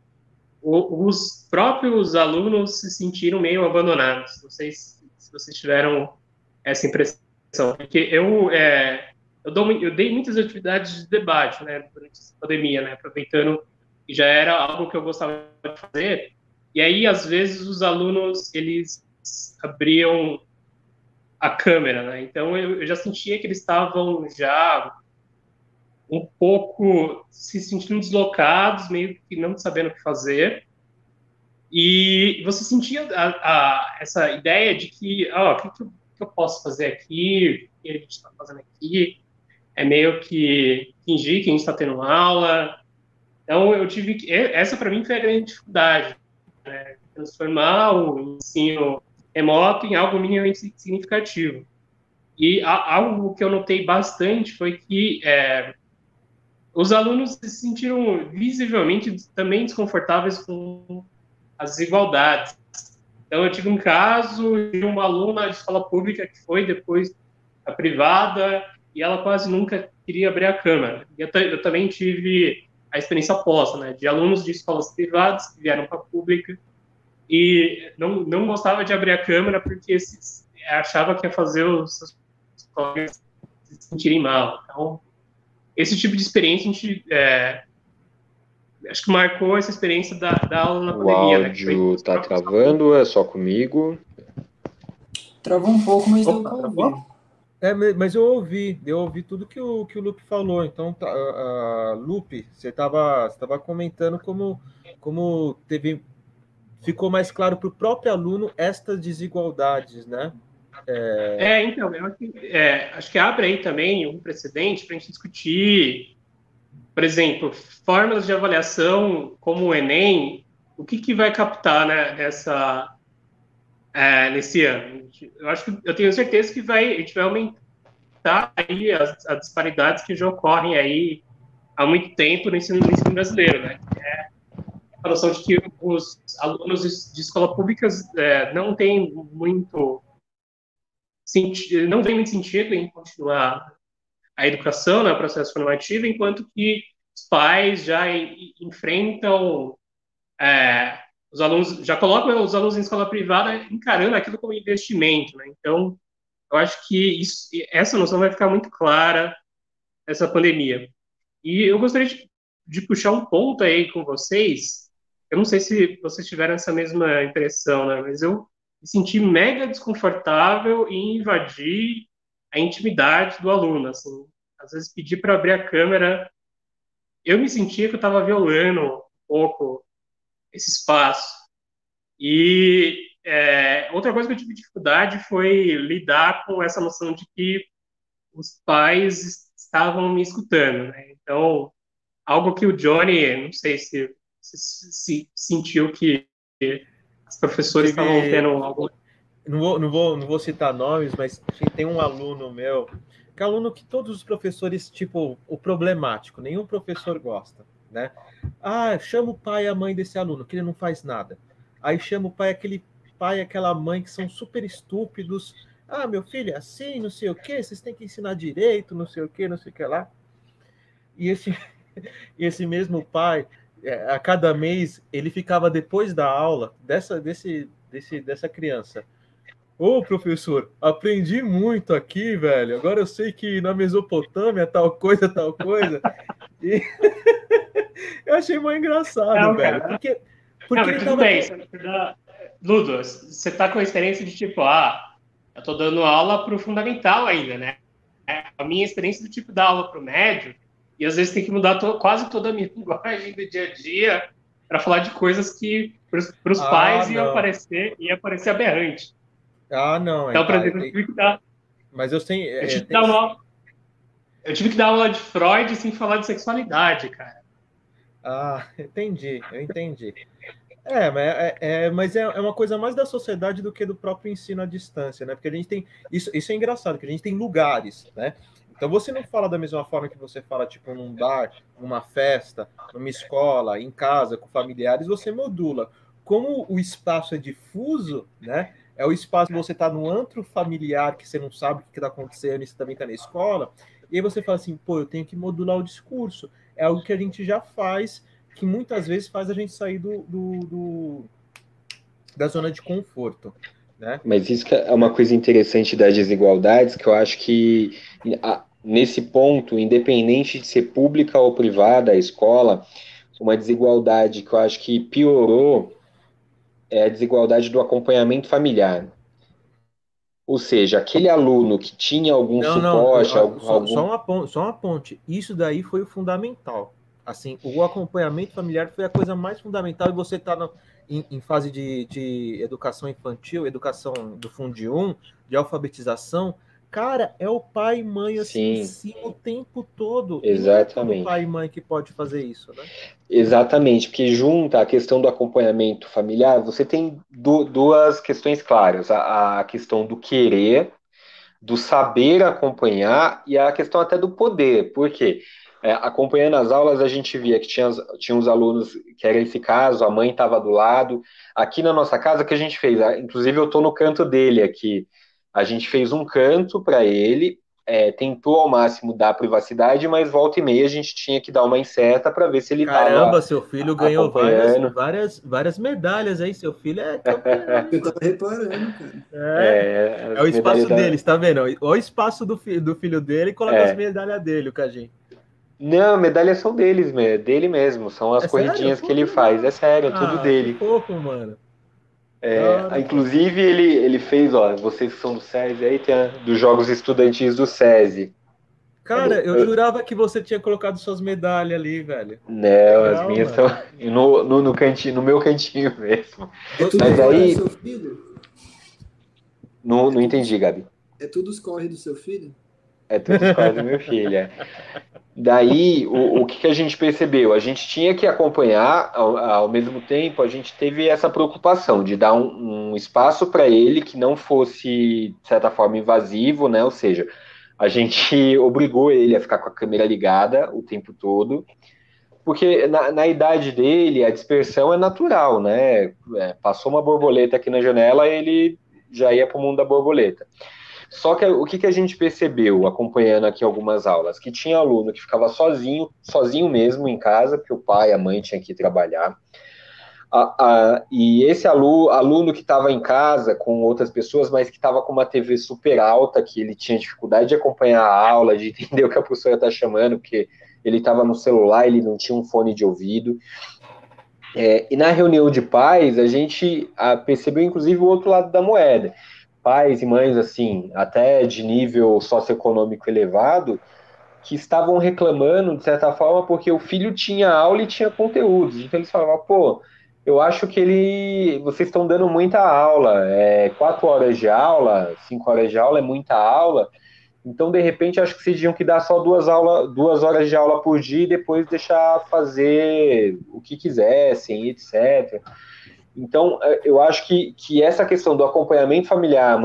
os próprios alunos se sentiram meio abandonados. Não sei se, se vocês tiveram essa impressão, porque eu, é, eu, dou, eu, dei muitas atividades de debate né, durante essa pandemia, né, aproveitando e já era algo que eu gostava de fazer. E aí, às vezes, os alunos, eles abriam a câmera, né? Então, eu, eu já sentia que eles estavam já um pouco se sentindo deslocados, meio que não sabendo o que fazer. E você sentia a, a, essa ideia de que, ó, oh, o que, que, eu posso fazer aqui? O que a gente está fazendo aqui? É meio que fingir que a gente está tendo aula. Então, eu tive que. Essa, para mim, foi a grande dificuldade. Né? Transformar o ensino remoto em algo minimamente significativo. E algo que eu notei bastante foi que é, os alunos se sentiram visivelmente também desconfortáveis com as desigualdades. Então, eu tive um caso de uma aluna de escola pública que foi depois a privada e ela quase nunca queria abrir a câmera. Eu, eu também tive a experiência oposta, né, de alunos de escolas privadas que vieram para a pública e não, não gostava de abrir a câmera porque se, achava que ia fazer os seus colegas se sentirem mal. Então, esse tipo de experiência a gente é, acho que marcou essa experiência da, da aula na pandemia. O áudio né, tá travando, é só comigo? Travou um pouco, mas Opa, deu travou? É, mas eu ouvi, eu ouvi tudo que o, que o Lupe falou. Então, tá, uh, Lupe, você estava tava comentando como, como teve, ficou mais claro para o próprio aluno estas desigualdades, né? É, é então, eu acho que, é, acho que abre aí também um precedente para a gente discutir por exemplo, fórmulas de avaliação como o Enem, o que, que vai captar né, nessa, é, nesse ano? Eu acho que eu tenho certeza que vai, a gente vai aumentar aí as, as disparidades que já ocorrem aí há muito tempo no ensino, no ensino brasileiro, né? É a noção de que os alunos de escola pública é, não têm muito não tem muito sentido em continuar a educação, né, o processo formativo, enquanto que os pais já enfrentam é, os alunos, já colocam os alunos em escola privada encarando aquilo como investimento, né? Então, eu acho que isso, essa noção vai ficar muito clara nessa pandemia. E eu gostaria de, de puxar um ponto aí com vocês. Eu não sei se vocês tiveram essa mesma impressão, né? Mas eu me senti mega desconfortável em invadir a intimidade do aluno, assim, às vezes pedir para abrir a câmera, eu me sentia que eu estava violando um pouco esse espaço. E é, outra coisa que eu tive dificuldade foi lidar com essa noção de que os pais estavam me escutando. Né? Então, algo que o Johnny, não sei se, se, se sentiu que os professores estavam tendo algo. Não vou, não, vou, não vou citar nomes, mas tem um aluno meu que é aluno que todos os professores, tipo, o problemático, nenhum professor gosta, né? Ah, chama o pai e a mãe desse aluno, que ele não faz nada. Aí chama o pai, aquele pai e aquela mãe que são super estúpidos. Ah, meu filho, é assim, não sei o quê, vocês têm que ensinar direito, não sei o quê, não sei o que lá. E esse, esse mesmo pai, é, a cada mês, ele ficava depois da aula dessa, desse, desse, dessa criança Ô, professor, aprendi muito aqui, velho. Agora eu sei que na Mesopotâmia tal coisa, tal coisa. E eu achei muito engraçado, não, velho. Cara. Porque, porque não, ele tava... bem. Ludo, você tá com a experiência de tipo, ah, eu tô dando aula pro fundamental ainda, né? É, a minha experiência do tipo dar aula pro médio, e às vezes tem que mudar to quase toda a minha linguagem do dia a dia para falar de coisas que para os ah, pais iam parecer, ia parecer aberrante. Ah, não. Então, por exemplo, eu tive que dar. Mas eu tenho. Eu tive, é, que, dar uma... eu tive que dar aula de Freud sem falar de sexualidade, cara. Ah, entendi, eu entendi. É, mas, é, é, mas é, é, uma coisa mais da sociedade do que do próprio ensino à distância, né? Porque a gente tem. Isso, isso é engraçado, que a gente tem lugares, né? Então você não fala da mesma forma que você fala, tipo, num bar, numa festa, numa escola, em casa, com familiares, você modula. Como o espaço é difuso, né? É o espaço que você está no antro familiar, que você não sabe o que está acontecendo, e você também está na escola. E aí você fala assim, pô, eu tenho que modular o discurso. É algo que a gente já faz, que muitas vezes faz a gente sair do, do, do da zona de conforto. Né? Mas isso é uma coisa interessante das desigualdades, que eu acho que nesse ponto, independente de ser pública ou privada a escola, uma desigualdade que eu acho que piorou é a desigualdade do acompanhamento familiar. Ou seja, aquele aluno que tinha algum não, suporte. Não, eu, só, algum... Só, uma ponte, só uma ponte. Isso daí foi o fundamental. Assim, o acompanhamento familiar foi a coisa mais fundamental e você está em, em, fase de, de educação infantil, educação do Fundi 1, de alfabetização, Cara, é o pai e mãe assim Sim. o tempo todo. Exatamente. é o pai e mãe que pode fazer isso, né? Exatamente, porque junta a questão do acompanhamento familiar, você tem du duas questões claras: a, a, questão do querer, do saber acompanhar e a questão até do poder. Por quê? É, acompanhando as aulas, a gente via que tinha, tinha uns alunos que era esse caso, a mãe estava do lado. Aqui na nossa casa, que a gente fez? Inclusive, eu estou no canto dele aqui. A gente fez um canto para ele, é, tentou ao máximo dar privacidade, mas volta e meia a gente tinha que dar uma incerta para ver se ele estava. Caramba, seu filho ganhou várias, várias, várias medalhas aí. Seu filho é. Eu tava reparando, cara. É, é, é o espaço da... dele, está vendo? Olha o espaço do, fi, do filho dele e coloca é. as medalhas dele, o Cajim. Não, medalhas são deles, dele mesmo. São as é corridinhas sério? que ele faz. É sério, é tudo ah, dele. Que fofo, mano. É, inclusive, ele, ele fez, ó, vocês que são do SESI aí, tem a, dos Jogos Estudantis do SESI. Cara, eu, eu jurava que você tinha colocado suas medalhas ali, velho. Não, as minhas estão no, no, no, cantinho, no meu cantinho mesmo. É tudo Mas aí. Do seu filho? Não, não entendi, Gabi. É tudo os corre do seu filho? É tudo corre do meu filho, é. Daí, o, o que, que, a gente percebeu? A gente tinha que acompanhar, ao, ao mesmo tempo, a gente teve essa preocupação de dar um, um espaço para ele que não fosse, de certa forma, invasivo, né? Ou seja, a gente obrigou ele a ficar com a câmera ligada o tempo todo, porque na, na idade dele a dispersão é natural, né? É, passou uma borboleta aqui na janela, ele já ia para o mundo da borboleta. Só que o que, que a gente percebeu acompanhando aqui algumas aulas? Que tinha aluno que ficava sozinho, sozinho mesmo em casa, porque o pai e a mãe tinham que trabalhar. E esse aluno, aluno que estava em casa com outras pessoas, mas que estava com uma TV super alta, que ele tinha dificuldade de acompanhar a aula, de entender o que a professora está chamando, porque ele estava no celular, ele não tinha um fone de ouvido. É, e na reunião de pais, a gente a, percebeu inclusive o outro lado da moeda pais e mães, assim, até de nível socioeconômico elevado, que estavam reclamando, de certa forma, porque o filho tinha aula e tinha conteúdos. Então eles falavam, pô, eu acho que ele. Vocês estão dando muita aula. É, quatro horas de aula, cinco horas de aula é muita aula. Então, de repente, acho que vocês tinham que dar só duas, aula, duas horas de aula por dia e depois deixar fazer o que quisessem, etc. Então, é, eu acho que, que essa questão do acompanhamento familiar,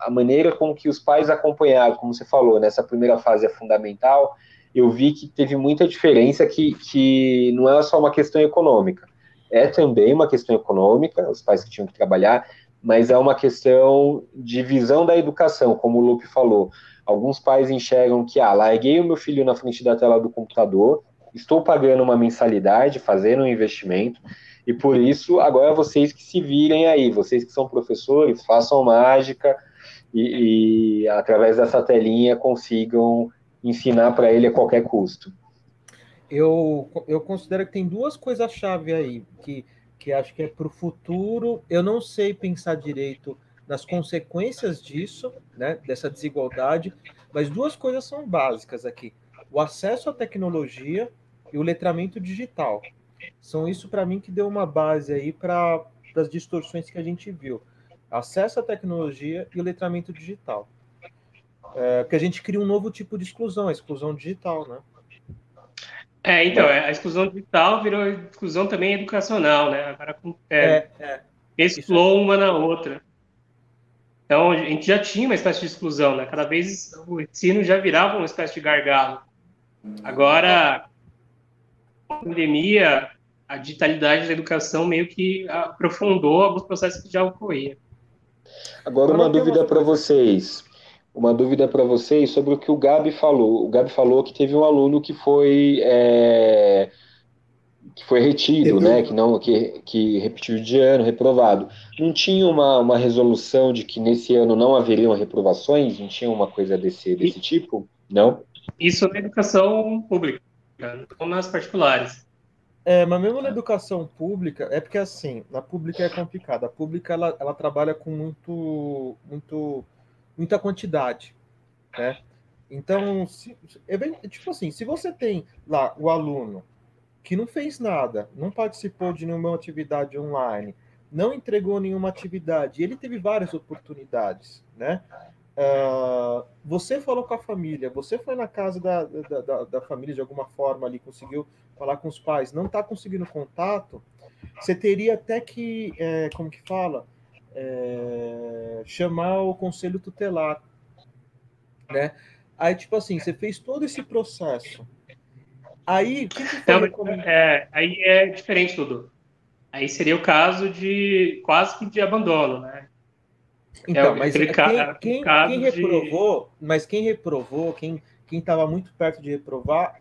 a maneira com que os pais acompanharam, como você falou, nessa primeira fase é fundamental, eu vi que teve muita diferença, que, que não é só uma questão econômica, é também uma questão econômica, os pais que tinham que trabalhar, mas é uma questão de visão da educação, como o Lupe falou. Alguns pais enxergam que, ah, larguei o meu filho na frente da tela do computador, estou pagando uma mensalidade, fazendo um investimento, e por isso, agora vocês que se virem aí, vocês que são professores, façam mágica e, e através dessa telinha consigam ensinar para ele a qualquer custo. Eu, eu considero que tem duas coisas-chave aí, que, que acho que é para o futuro. Eu não sei pensar direito nas consequências disso, né, dessa desigualdade, mas duas coisas são básicas aqui: o acesso à tecnologia e o letramento digital. São isso para mim que deu uma base aí para as distorções que a gente viu. Acesso à tecnologia e o letramento digital. É, porque a gente cria um novo tipo de exclusão, a exclusão digital, né? É, então, é, a exclusão digital virou exclusão também educacional, né? Agora é, é, excluou uma na outra. Então, a gente já tinha uma espécie de exclusão, né? Cada vez o ensino já virava uma espécie de gargalo. Agora, pandemia, a digitalidade da educação meio que aprofundou alguns processos que já ocorriam. Agora, uma dúvida para vocês. Uma dúvida para vocês sobre o que o Gabi falou. O Gabi falou que teve um aluno que foi é, que foi retido, né? Que não que, que repetiu de ano, reprovado. Não tinha uma, uma resolução de que nesse ano não haveriam reprovações? Não tinha uma coisa desse, desse tipo? Não? Isso na educação pública, não nas particulares. É, mas mesmo na educação pública, é porque assim, na pública é complicado. A pública ela, ela trabalha com muito, muito, muita quantidade, né? Então, se, tipo assim, se você tem lá o aluno que não fez nada, não participou de nenhuma atividade online, não entregou nenhuma atividade, ele teve várias oportunidades, né? Uh, você falou com a família, você foi na casa da, da, da, da família de alguma forma ali, conseguiu falar com os pais, não está conseguindo contato, você teria até que, é, como que fala, é, chamar o conselho tutelar, né? Aí, tipo assim, você fez todo esse processo. Aí, o que, que então, é, Aí é diferente tudo. Aí seria o caso de quase que de abandono, né? Então, é mas quem, quem, quem reprovou, de... mas quem reprovou, quem quem estava muito perto de reprovar,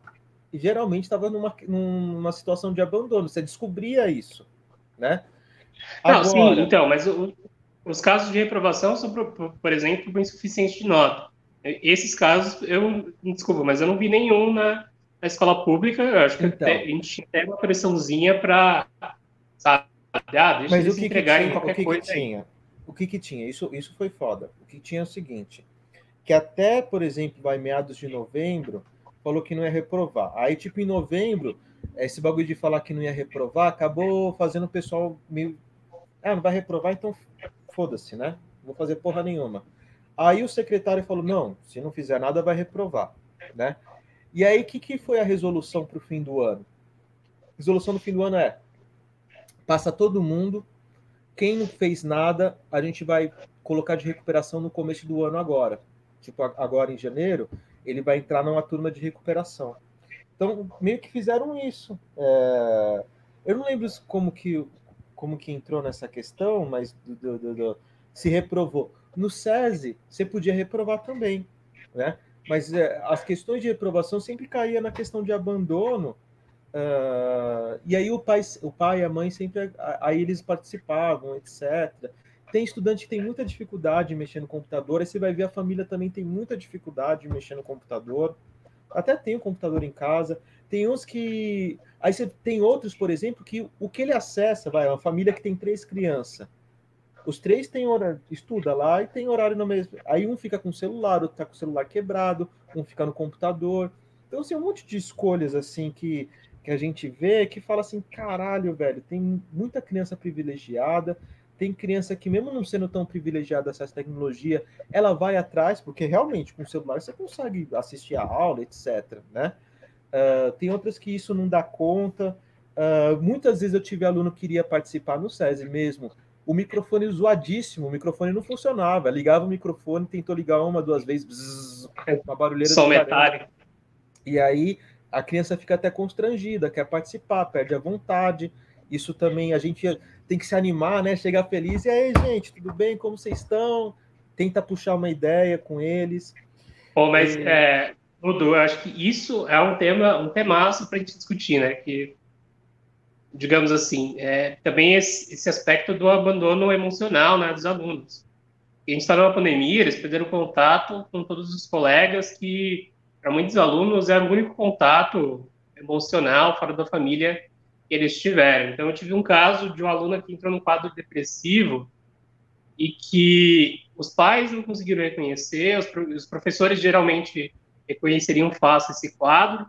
geralmente estava numa, numa situação de abandono. Você descobria isso, né? Não, Agora... sim, então, mas o, os casos de reprovação são, por, por exemplo, insuficiente de nota. Esses casos, eu, desculpa, mas eu não vi nenhum na, na escola pública. Eu acho que então, a gente tem uma pressãozinha para, sabe, ah, deixa mas eles o que entregarem que tinha, qualquer o que coisa. Que tinha? O que que tinha? Isso, isso foi foda. O que tinha é o seguinte, que até, por exemplo, vai meados de novembro, falou que não ia reprovar. Aí, tipo, em novembro, esse bagulho de falar que não ia reprovar acabou fazendo o pessoal meio. Ah, não vai reprovar, então foda-se, né? Não vou fazer porra nenhuma. Aí o secretário falou: não, se não fizer nada, vai reprovar, né? E aí, o que, que foi a resolução para o fim do ano? Resolução do fim do ano é: passa todo mundo, quem não fez nada, a gente vai colocar de recuperação no começo do ano agora. Tipo, agora em janeiro, ele vai entrar numa turma de recuperação. Então, meio que fizeram isso. É... Eu não lembro como que, como que entrou nessa questão, mas do, do, do, se reprovou. No SESI, você podia reprovar também, né? Mas é, as questões de reprovação sempre caía na questão de abandono, uh, e aí o pai, o pai e a mãe sempre, aí eles participavam, etc. Tem estudante que tem muita dificuldade em mexer no computador, aí você vai ver a família também tem muita dificuldade em mexer no computador. Até tem o um computador em casa. Tem uns que. Aí você tem outros, por exemplo, que o que ele acessa, vai, uma família que tem três crianças os três têm horário, estuda lá e tem horário no mesmo. Aí um fica com o celular, outro tá com o celular quebrado, um fica no computador. Então, assim, um monte de escolhas, assim, que, que a gente vê que fala assim, caralho, velho, tem muita criança privilegiada, tem criança que, mesmo não sendo tão privilegiada acesso à tecnologia, ela vai atrás, porque realmente com o celular você consegue assistir a aula, etc. Né? Uh, tem outras que isso não dá conta. Uh, muitas vezes eu tive aluno que queria participar no SESI mesmo, o microfone zoadíssimo, o microfone não funcionava. Ligava o microfone, tentou ligar uma, duas vezes, bzzz, uma barulheira. Som metálico. E aí a criança fica até constrangida, quer participar, perde a vontade. Isso também a gente tem que se animar, né? Chegar feliz. E aí, gente, tudo bem? Como vocês estão? Tenta puxar uma ideia com eles. Pô, mas, e... é, Dudu, eu acho que isso é um tema, um temaço para a gente discutir, né? Que digamos assim, é, também esse, esse, aspecto do abandono emocional né, dos alunos. a gente está numa pandemia, eles perderam contato com todos os colegas, que para muitos alunos é o único contato emocional fora da família que eles tiveram. Então, eu tive um caso de um aluno que entrou num quadro depressivo e que os pais não conseguiram reconhecer, os, os professores geralmente reconheceriam fácil esse quadro,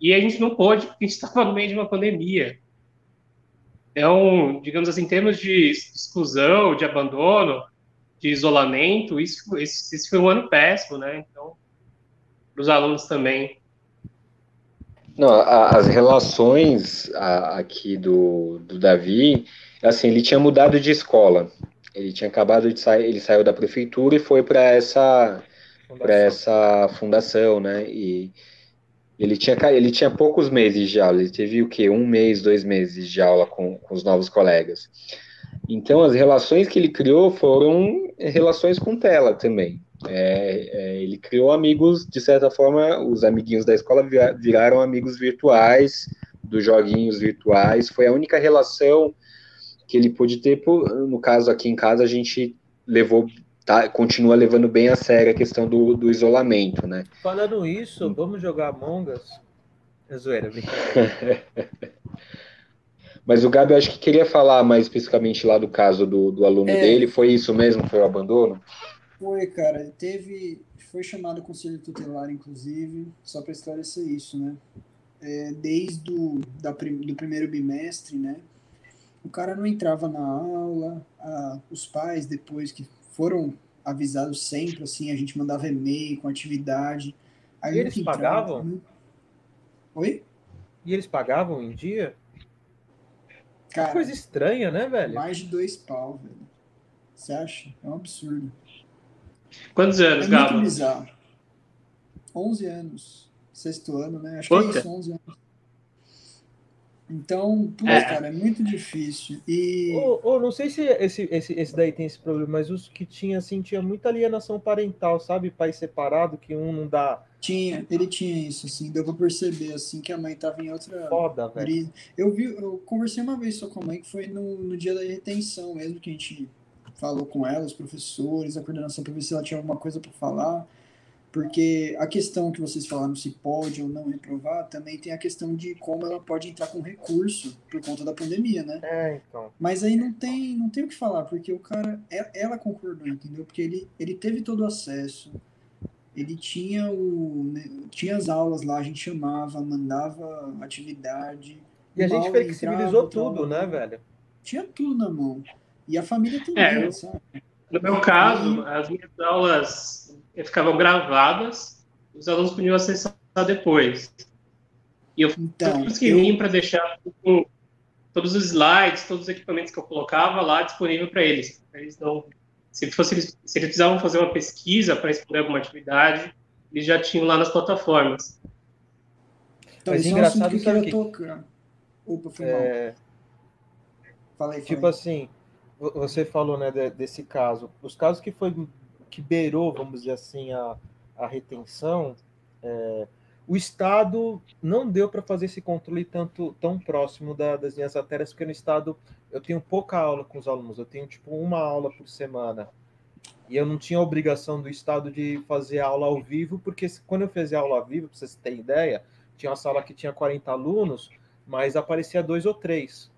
e a gente não pôde, porque a gente estava no meio de uma pandemia. Então, digamos assim, em termos de exclusão, de abandono, de isolamento, isso, esse, esse foi um ano péssimo, né? Então, para os alunos também. Não, a, as relações a, aqui do, do Davi, assim, ele tinha mudado de escola. Ele tinha acabado de sair, ele saiu da prefeitura e foi para essa para essa fundação, né? E ele tinha, ele tinha poucos meses de aula, ele teve o quê? Um mês, dois meses de aula com, com os novos colegas. Então, as relações que ele criou foram relações com tela também. É, é, ele criou amigos, de certa forma, os amiguinhos da escola viraram amigos virtuais, dos joguinhos virtuais. Foi a única relação que ele pôde ter. Por, no caso, aqui em casa, a gente levou tá, continua levando bem a sério a questão do, do isolamento, né? Falando isso, vamos jogar Among Us? É zoeira, brincadeira. Mas o Gabi, acho que queria falar mais especificamente lá do caso do, do aluno é, dele. Foi isso mesmo? Foi o abandono? Foi, cara. Teve. Foi chamado conselho tutelar, inclusive, só para esclarecer isso, né? É, desde o da, do primeiro bimestre, né? O cara não entrava na aula, a, os pais, depois que foram avisados sempre, assim, a gente mandava e-mail com atividade. Aí e eles entrava, pagavam? Né? Oi? E eles pagavam em dia? Cara, que coisa estranha, né, velho? Mais de dois pau, velho. Você acha? É um absurdo. Quantos anos, é Gabo? Muito bizarro. 11 anos. Sexto ano, né? Acho Puta. que é isso, 11 anos. Então, pô, é. cara, é muito difícil. E. Ou, ou, não sei se esse, esse, esse daí tem esse problema, mas os que tinha, assim, tinha muita alienação parental, sabe? Pai separado, que um não dá. Tinha, ele tinha isso, assim, deu pra perceber, assim, que a mãe tava em outra. Foda, velho. Eu vi, eu conversei uma vez só com a mãe, que foi no, no dia da retenção mesmo, que a gente falou com ela, os professores, a coordenação, pra ver se ela tinha alguma coisa para falar. Porque a questão que vocês falaram se pode ou não reprovar, também tem a questão de como ela pode entrar com recurso por conta da pandemia, né? É, então. Mas aí não tem, não tem o que falar, porque o cara, é, ela concordou, entendeu? Porque ele, ele teve todo o acesso, ele tinha o né, tinha as aulas lá, a gente chamava, mandava atividade. E a gente flexibilizou tudo, né, velho? Tinha tudo na mão. E a família também, é, sabe? No meu caso, as minhas aulas ficavam gravadas, os alunos podiam acessar depois. E eu então, fiz eu... para deixar todos os slides, todos os equipamentos que eu colocava lá disponível para eles. Eles não, se, fosse, se eles precisavam fazer uma pesquisa para responder alguma atividade, eles já tinham lá nas plataformas. Então, Mas engraçado é um que eu tocar. Opa, foi é... mal. Falei, tipo assim, você falou né, desse caso. Os casos que foi que beirou, vamos dizer assim, a, a retenção, é, o Estado não deu para fazer esse controle tanto tão próximo da, das minhas artérias, porque no Estado eu tenho pouca aula com os alunos, eu tenho tipo uma aula por semana. E eu não tinha obrigação do Estado de fazer aula ao vivo, porque quando eu fazia aula ao vivo, para vocês terem ideia, tinha uma sala que tinha 40 alunos, mas aparecia dois ou três.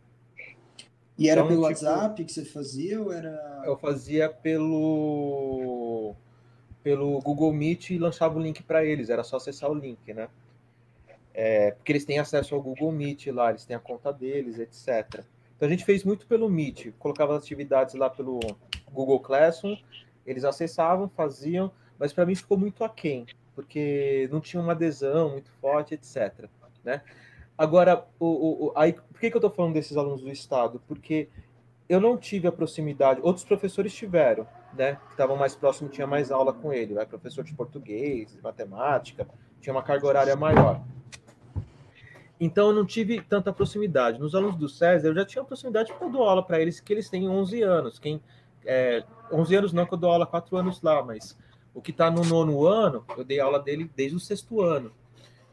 E era então, pelo tipo, WhatsApp que você fazia ou era. Eu fazia pelo pelo Google Meet e lançava o link para eles, era só acessar o link, né? É, porque eles têm acesso ao Google Meet lá, eles têm a conta deles, etc. Então a gente fez muito pelo Meet, colocava as atividades lá pelo Google Classroom, eles acessavam, faziam, mas para mim ficou muito aquém, porque não tinha uma adesão muito forte, etc. Né? Agora, o, o, aí, por que, que eu estou falando desses alunos do Estado? Porque eu não tive a proximidade, outros professores tiveram, né? Que estavam mais próximos, tinha mais aula com ele, né? professor de português, de matemática, tinha uma carga horária maior. Então eu não tive tanta proximidade. Nos alunos do César, eu já tinha proximidade porque eu dou aula para eles, que eles têm 11 anos. Quem, é, 11 anos não, que eu dou aula 4 anos lá, mas o que está no nono ano, eu dei aula dele desde o sexto ano.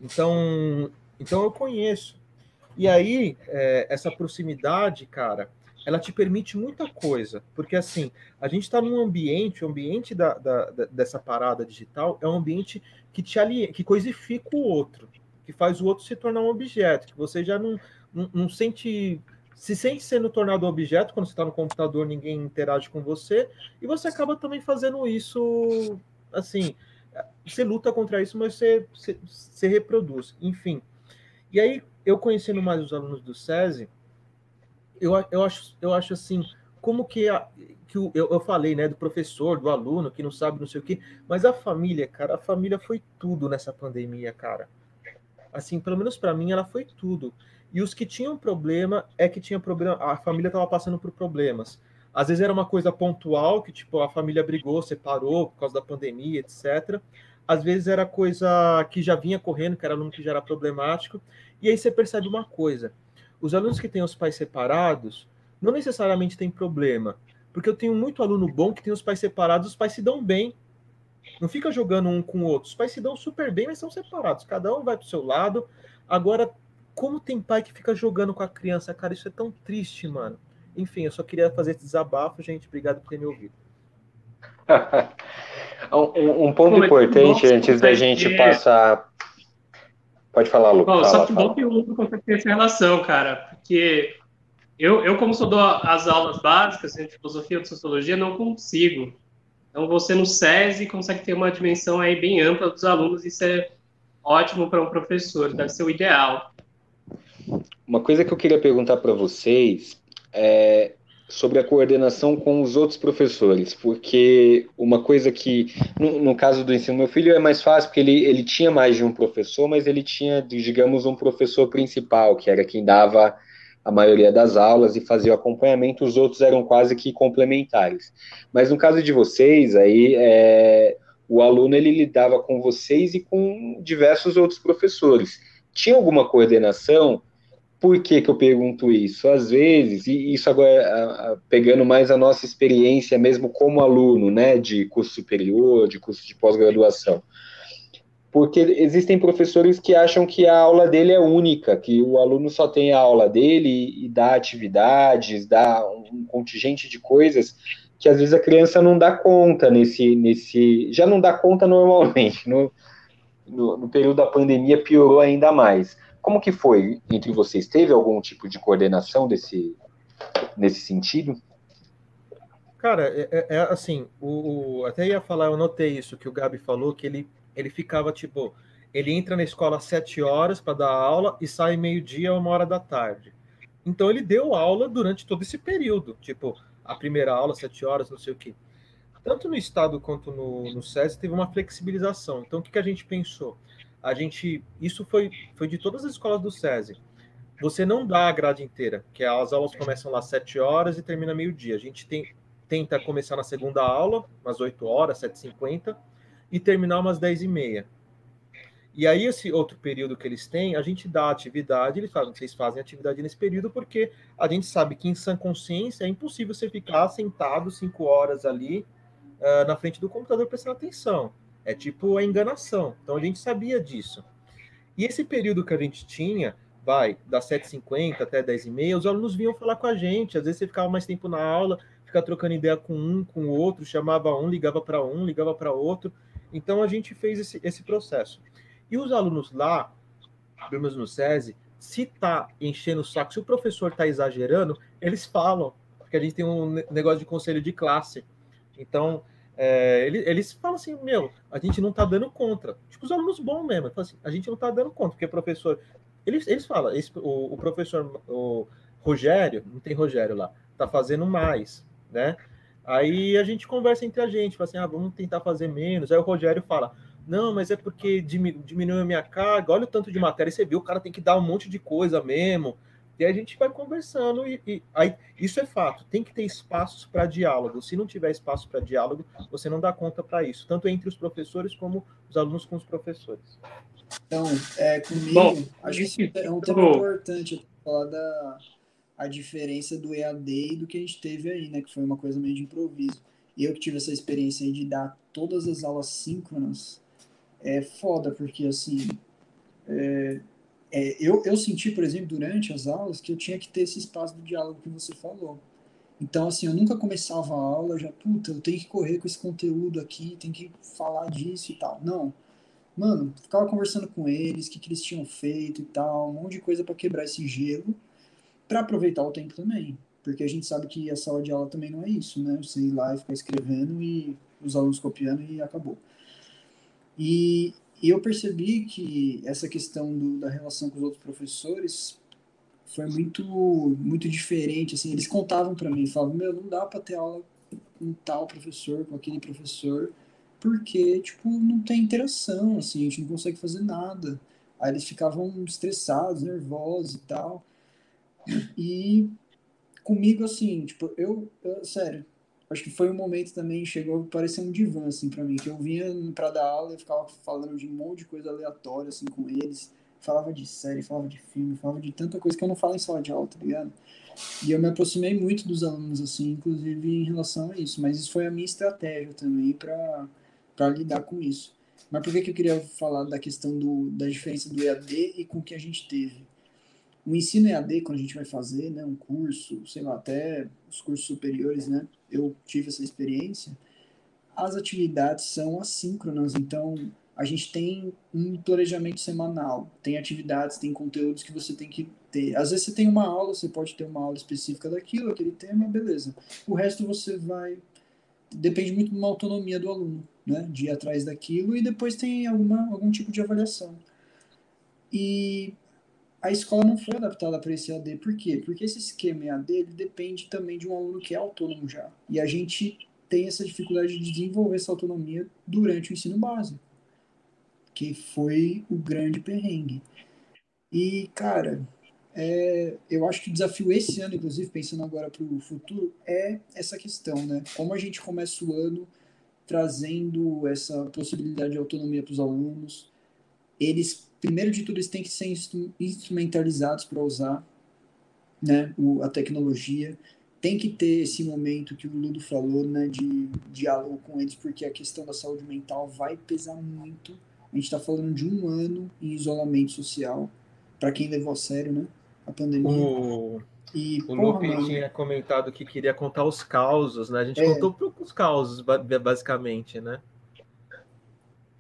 Então, então eu conheço. E aí, é, essa proximidade, cara, ela te permite muita coisa. Porque assim, a gente está num ambiente, o ambiente da, da, da, dessa parada digital é um ambiente que te alia, que coisifica o outro, que faz o outro se tornar um objeto, que você já não, não, não sente. Se sente sendo tornado objeto quando você está no computador, ninguém interage com você, e você acaba também fazendo isso assim. Você luta contra isso, mas você, você, você reproduz. Enfim. E aí, eu conhecendo mais os alunos do SESI, eu, eu, acho, eu acho assim, como que, a, que o, eu, eu falei, né, do professor, do aluno, que não sabe não sei o quê, mas a família, cara, a família foi tudo nessa pandemia, cara. Assim, pelo menos para mim, ela foi tudo. E os que tinham problema é que tinha problema, a família estava passando por problemas. Às vezes era uma coisa pontual, que tipo, a família brigou, separou por causa da pandemia, etc às vezes era coisa que já vinha correndo, que era aluno que já era problemático, e aí você percebe uma coisa: os alunos que têm os pais separados não necessariamente têm problema, porque eu tenho muito aluno bom que tem os pais separados, os pais se dão bem, não fica jogando um com o outro, os pais se dão super bem, mas são separados, cada um vai para o seu lado. Agora, como tem pai que fica jogando com a criança, cara, isso é tão triste, mano. Enfim, eu só queria fazer esse desabafo, gente. Obrigado por ter me ouvido. Um, um ponto Pô, importante antes da gente ter... passar. Pode falar, Lucas. Bom, só que bom que o Lucas consegue ter essa relação, cara, porque Eu, eu como só dou as aulas básicas de filosofia ou sociologia, não consigo. Então, você no SESI consegue ter uma dimensão aí bem ampla dos alunos, isso é ótimo para um professor, deve ser o ideal. Uma coisa que eu queria perguntar para vocês é sobre a coordenação com os outros professores, porque uma coisa que, no, no, caso do ensino, meu filho é mais fácil, porque ele, ele tinha mais de um professor, mas ele tinha, digamos, um professor principal, que era quem dava a maioria das aulas e fazia o acompanhamento, os outros eram quase que complementares. Mas no caso de vocês, aí, é, o aluno ele lidava com vocês e com diversos outros professores. Tinha alguma coordenação? Por que, que eu pergunto isso? Às vezes, e isso agora pegando mais a nossa experiência mesmo como aluno, né, de curso superior, de curso de pós-graduação porque existem professores que acham que a aula dele é única, que o aluno só tem a aula dele e dá atividades, dá um contingente de coisas que às vezes a criança não dá conta nesse, nesse já não dá conta normalmente. No, no, no período da pandemia piorou ainda mais. Como que foi entre vocês? Teve algum tipo de coordenação desse, nesse sentido? Cara, é, é, é assim, o, o, até ia falar, eu notei isso que o Gabi falou, que ele ele ficava tipo, ele entra na escola às sete horas para dar aula e sai meio-dia, uma hora da tarde. Então ele deu aula durante todo esse período, tipo, a primeira aula, sete horas, não sei o quê. Tanto no Estado quanto no, no SESI teve uma flexibilização. Então, o que, que a gente pensou? A gente, isso foi, foi de todas as escolas do SESI. Você não dá a grade inteira, que as aulas começam lá às sete horas e termina meio-dia. A gente tem, tenta começar na segunda aula, umas oito horas, sete e cinquenta, terminar umas 10 e. E aí, esse outro período que eles têm, a gente dá atividade, eles falam, vocês fazem atividade nesse período, porque a gente sabe que em sã consciência é impossível você ficar sentado cinco horas ali uh, na frente do computador prestando atenção. É tipo a enganação. Então a gente sabia disso. E esse período que a gente tinha, vai, das 7h50 até 10h30, os alunos vinham falar com a gente. Às vezes você ficava mais tempo na aula, ficava trocando ideia com um, com o outro, chamava um, ligava para um, ligava para outro. Então a gente fez esse, esse processo. E os alunos lá, pelo menos no SESI, se tá enchendo o saco, se o professor está exagerando, eles falam, porque a gente tem um negócio de conselho de classe. Então, é, eles, eles falam assim, meu, a gente não está dando conta. Tipo, os alunos bons mesmo, assim, a gente não está dando conta, porque o professor. Eles, eles falam, esse, o, o, professor, o Rogério, não tem Rogério lá, está fazendo mais, né? Aí a gente conversa entre a gente, fala assim, ah, vamos tentar fazer menos. Aí o Rogério fala, não, mas é porque diminuiu a minha carga, olha o tanto de matéria, você viu, o cara tem que dar um monte de coisa mesmo. E aí a gente vai conversando e, e aí isso é fato, tem que ter espaços para diálogo. Se não tiver espaço para diálogo, você não dá conta para isso, tanto entre os professores como os alunos com os professores. Então, é, comigo, Bom, acho que é um tema importante falar da, a diferença do EAD e do que a gente teve aí, né? Que foi uma coisa meio de improviso. E eu que tive essa experiência aí de dar todas as aulas síncronas, é foda, porque assim. É, é, eu, eu senti, por exemplo, durante as aulas, que eu tinha que ter esse espaço do diálogo que você falou. Então, assim, eu nunca começava a aula já, puta, eu tenho que correr com esse conteúdo aqui, tem que falar disso e tal. Não. Mano, ficava conversando com eles, o que, que eles tinham feito e tal, um monte de coisa para quebrar esse gelo para aproveitar o tempo também. Porque a gente sabe que a sala de aula também não é isso, né? Você ir lá e ficar escrevendo e os alunos copiando e acabou. E, e eu percebi que essa questão do, da relação com os outros professores foi muito muito diferente assim. Eles contavam para mim falavam meu não dá para ter aula com tal professor com aquele professor porque tipo não tem interação assim a gente não consegue fazer nada. Aí eles ficavam estressados nervosos e tal. E comigo, assim, tipo, eu, eu, sério, acho que foi um momento também, chegou a parecer um divã, assim, pra mim, que eu vinha pra dar aula e ficava falando de um monte de coisa aleatória, assim, com eles, falava de série, falava de filme, falava de tanta coisa que eu não falo em sala de aula, tá ligado? E eu me aproximei muito dos alunos, assim, inclusive em relação a isso, mas isso foi a minha estratégia também pra lidar com isso. Mas por que, que eu queria falar da questão do, da diferença do EAD e com o que a gente teve? o ensino EAD, quando a gente vai fazer né, um curso, sei lá, até os cursos superiores, né, eu tive essa experiência, as atividades são assíncronas, então a gente tem um planejamento semanal, tem atividades, tem conteúdos que você tem que ter. Às vezes você tem uma aula, você pode ter uma aula específica daquilo, aquele tema, beleza. O resto você vai. Depende muito de uma autonomia do aluno, né? De ir atrás daquilo e depois tem alguma, algum tipo de avaliação. E a escola não foi adaptada para esse AD. Por quê? Porque esse esquema EAD ele depende também de um aluno que é autônomo já. E a gente tem essa dificuldade de desenvolver essa autonomia durante o ensino básico, que foi o grande perrengue. E, cara, é, eu acho que o desafio esse ano, inclusive, pensando agora para o futuro, é essa questão, né? Como a gente começa o ano trazendo essa possibilidade de autonomia para os alunos, eles, primeiro de tudo, eles têm que ser instrumentalizados para usar né, o, a tecnologia, tem que ter esse momento que o Ludo falou, né, de diálogo com eles, porque a questão da saúde mental vai pesar muito. A gente está falando de um ano em isolamento social, para quem levou a sério, né? A pandemia. O, e, o Lupe tinha comentado que queria contar os causos, né? A gente é. contou poucos causos, basicamente, né?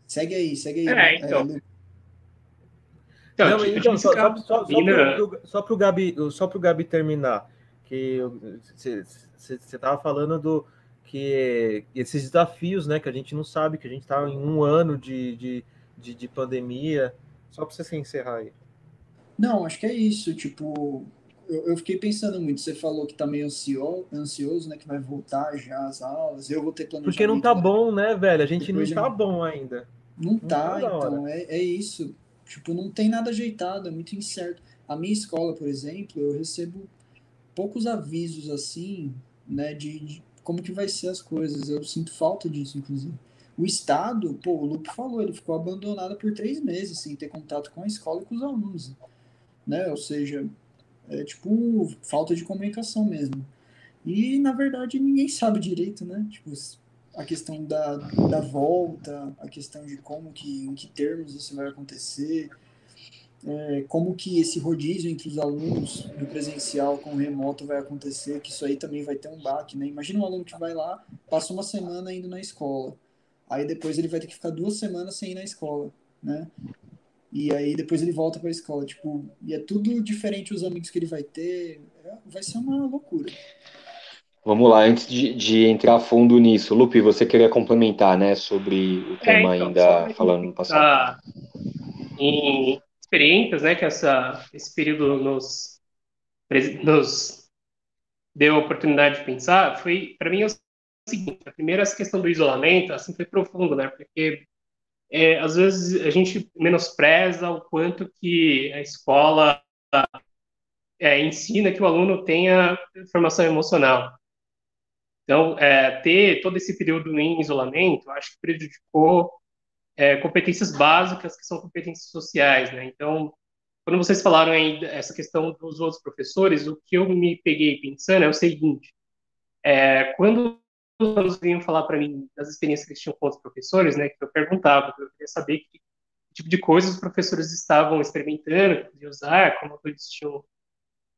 Segue aí, segue aí. É, então. É, então, Não, então só, só, só, só para o Gabi, só pro Gabi terminar, que você estava falando do que esses desafios, né, que a gente não sabe, que a gente está em um ano de, de, de, de pandemia, só para você encerrar aí. Não, acho que é isso. Tipo, eu, eu, fiquei pensando muito. Você falou que tá meio ansioso, ansioso, né? Que vai voltar já as aulas. Eu vou ter planejamento. Porque não tá né? bom, né, velho? A gente Depois não tá bom ainda. Não, não tá, então. É, é isso. Tipo, não tem nada ajeitado, é muito incerto. A minha escola, por exemplo, eu recebo poucos avisos assim, né? De, de como que vai ser as coisas. Eu sinto falta disso, inclusive. O Estado, pô, o Lupe falou, ele ficou abandonado por três meses sem ter contato com a escola e com os alunos né? Ou seja, é tipo falta de comunicação mesmo. E na verdade ninguém sabe direito, né? Tipo, a questão da, da volta, a questão de como que, em que termos isso vai acontecer, é, como que esse rodízio entre os alunos do presencial com o remoto vai acontecer, que isso aí também vai ter um baque, né? Imagina um aluno que vai lá, passa uma semana indo na escola, aí depois ele vai ter que ficar duas semanas sem ir na escola, né? E aí depois ele volta para a escola, tipo, e é tudo diferente os amigos que ele vai ter, é, vai ser uma loucura. Vamos lá, antes de, de entrar a fundo nisso, Lupe, você queria complementar, né, sobre o é, tema é, então, ainda falando no passado. Em experiências, né, que essa, esse período nos, nos deu a oportunidade de pensar, foi, para mim, é o seguinte, a primeira essa questão do isolamento, assim, foi profundo, né, porque é, às vezes a gente menospreza o quanto que a escola é, ensina que o aluno tenha formação emocional. Então, é, ter todo esse período em isolamento, acho que prejudicou é, competências básicas que são competências sociais, né? Então, quando vocês falaram aí essa questão dos outros professores, o que eu me peguei pensando é o seguinte: é, quando os alunos vinham falar para mim das experiências que eles tinham com outros professores, né, que eu perguntava, eu queria saber que tipo de coisas os professores estavam experimentando, de usar, como eles tinham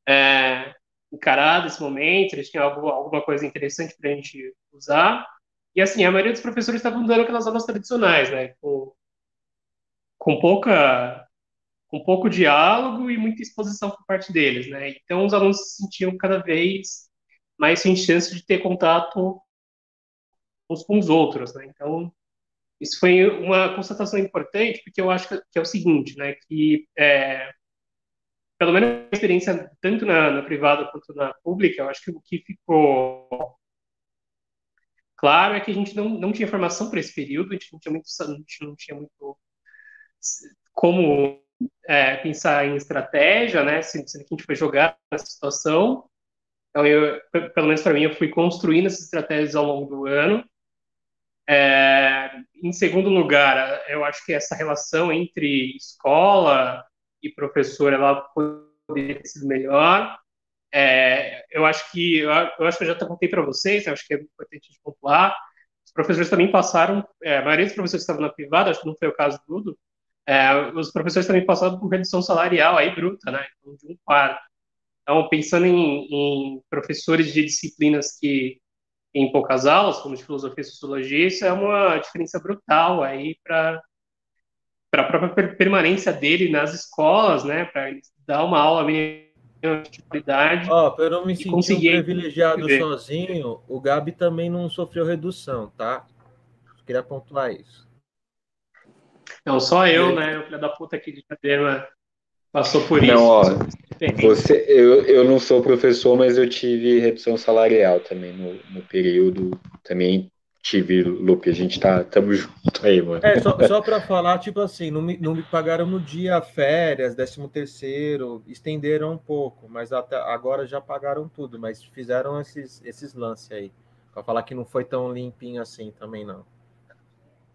é, encarado esse momento, eles tinham algo, alguma coisa interessante para a gente usar. E assim, a maioria dos professores estavam dando aquelas aulas tradicionais, né, com, com pouca com pouco diálogo e muita exposição por parte deles, né? Então os alunos se sentiam cada vez mais sem chance de ter contato uns com os outros, né? Então, isso foi uma constatação importante, porque eu acho que, é o seguinte, né? Que, é, pelo menos a experiência, tanto na, na, privada quanto na pública, eu acho que o que ficou claro é que a gente não, não tinha formação para esse período, a gente não tinha muito, não tinha muito como é, pensar em estratégia, né? Sendo que a gente foi jogar nessa situação. Então, eu, pelo menos para mim, eu fui construindo essas estratégias ao longo do ano. É, em segundo lugar, eu acho que essa relação entre escola e professor ela poderia ter sido melhor. É, eu acho que eu, acho que eu já contei para vocês, acho que é importante de pontuar. Os professores também passaram, é, a maioria dos professores estavam na privada, acho que não foi o caso do Dudo, é, os professores também passaram por redução salarial aí bruta, né, então, de um quarto. Então, pensando em, em professores de disciplinas que em poucas aulas, como de filosofia e sociologia, isso é uma diferença brutal aí para para a própria permanência dele nas escolas, né, para dar uma aula de qualidade. Ó, oh, para eu não me sentir um privilegiado viver. sozinho, o Gabi também não sofreu redução, tá? Queria pontuar isso. Não, só eu, né? O filho da puta aqui de Diadema passou por não, isso. Ó, você, eu, eu não sou professor, mas eu tive redução salarial também no, no período. Também tive, Lupe, a gente tá tamo junto aí, mano. É, só, só para falar, tipo assim, não me, não me pagaram no dia férias, décimo terceiro, estenderam um pouco, mas até agora já pagaram tudo, mas fizeram esses, esses lances aí. Para falar que não foi tão limpinho assim também, não.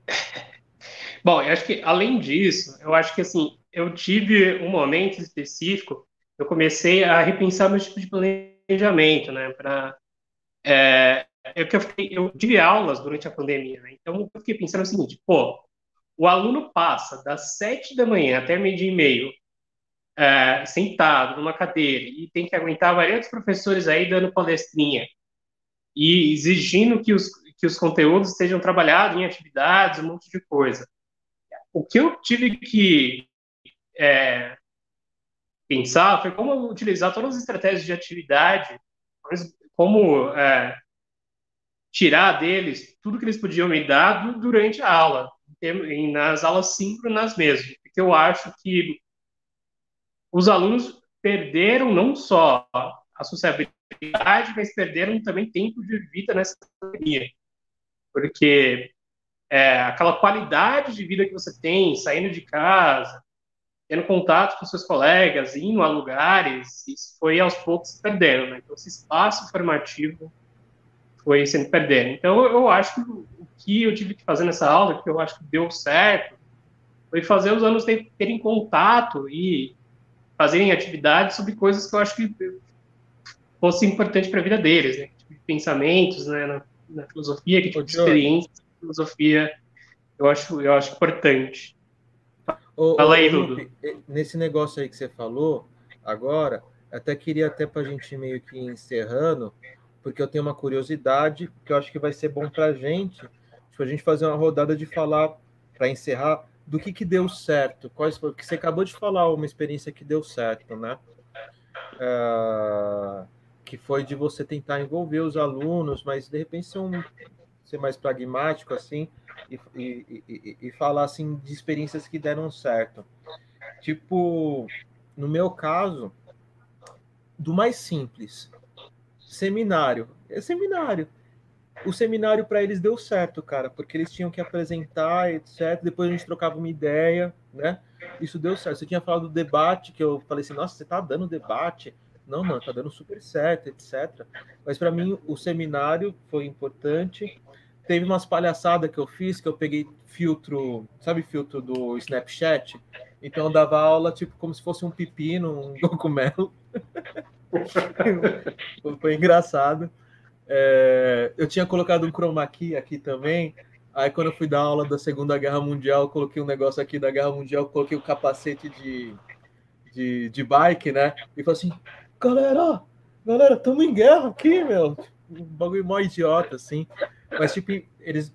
Bom, eu acho que além disso, eu acho que assim, eu tive um momento específico, eu comecei a repensar meu tipo de planejamento, né, para é, é que eu, fiquei, eu tive aulas durante a pandemia, né? Então eu fiquei pensando o seguinte, pô, o aluno passa das sete da manhã até meio-dia e meio é, sentado numa cadeira e tem que aguentar vários professores aí dando palestrinha e exigindo que os, que os conteúdos sejam trabalhados em atividades, um monte de coisa. O que eu tive que é, pensar foi como utilizar todas as estratégias de atividade, como é, tirar deles tudo que eles podiam me dar durante a aula, nas aulas síncronas mesmo, porque eu acho que os alunos perderam não só a sociabilidade, mas perderam também tempo de vida nessa pandemia, porque é, aquela qualidade de vida que você tem saindo de casa, tendo contato com seus colegas, indo a lugares, isso foi aos poucos perdendo, né? Então, esse espaço formativo foi sendo perdendo. Então, eu acho que o que eu tive que fazer nessa aula, que eu acho que deu certo, foi fazer os alunos terem contato e fazerem atividades sobre coisas que eu acho que fosse importante para a vida deles, né? Tipo, pensamentos, né, na, na filosofia, que tipo de experiência na filosofia, eu acho, eu acho importante. Ô, Fala aí, Dudu. Nesse negócio aí que você falou, agora, até queria até para a gente meio que encerrando, porque eu tenho uma curiosidade que eu acho que vai ser bom para a gente, tipo, a gente fazer uma rodada de falar, para encerrar, do que, que deu certo, quais porque você acabou de falar uma experiência que deu certo, né? Uh, que foi de você tentar envolver os alunos, mas de repente ser, um, ser mais pragmático assim e, e, e, e falar assim de experiências que deram certo. Tipo, no meu caso, do mais simples, seminário. É seminário. O seminário para eles deu certo, cara, porque eles tinham que apresentar, etc. Depois a gente trocava uma ideia, né? Isso deu certo. Você tinha falado do debate, que eu falei assim, nossa, você tá dando debate. Não, mano, tá dando super certo, etc. Mas para mim o seminário foi importante. Teve umas palhaçadas que eu fiz, que eu peguei filtro, sabe filtro do Snapchat? Então eu dava aula tipo como se fosse um pepino, um cogumelo. Foi engraçado. É, eu tinha colocado um chroma key aqui também. Aí, quando eu fui dar aula da Segunda Guerra Mundial, coloquei um negócio aqui da Guerra Mundial, coloquei o capacete de, de, de bike, né? E falei assim: galera, galera, estamos em guerra aqui, meu. Um bagulho mó idiota, assim. Mas, tipo, eles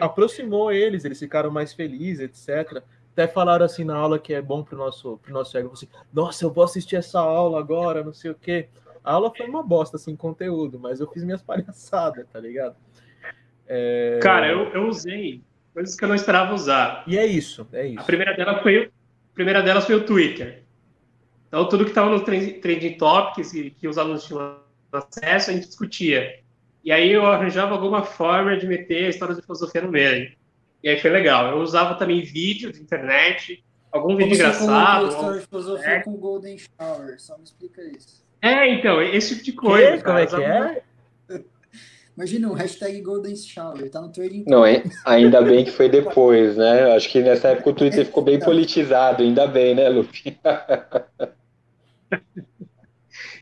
aproximou eles, eles ficaram mais felizes, etc até falaram assim na aula que é bom pro nosso, pro nosso ego. Assim, Nossa, eu vou assistir essa aula agora, não sei o quê. A aula foi uma bosta, assim, conteúdo, mas eu fiz minhas palhaçadas, tá ligado? É... Cara, eu, eu usei coisas que eu não esperava usar. E é isso, é isso. A primeira, dela foi, a primeira delas foi o Twitter. Então, tudo que estava no Trending Topics e que os alunos tinham acesso, a gente discutia. E aí eu arranjava alguma forma de meter histórias de filosofia no meio. E aí foi legal. Eu usava também vídeo de internet, algum vídeo engraçado. Como filosofia é. com Golden Shower, só me explica isso. É, então, esse tipo de coisa. Que? Como é que é? Imagina o hashtag Golden Shower, tá no trading. Não, ainda bem que foi depois, né? Acho que nessa época o Twitter ficou bem politizado, ainda bem, né, Luffy?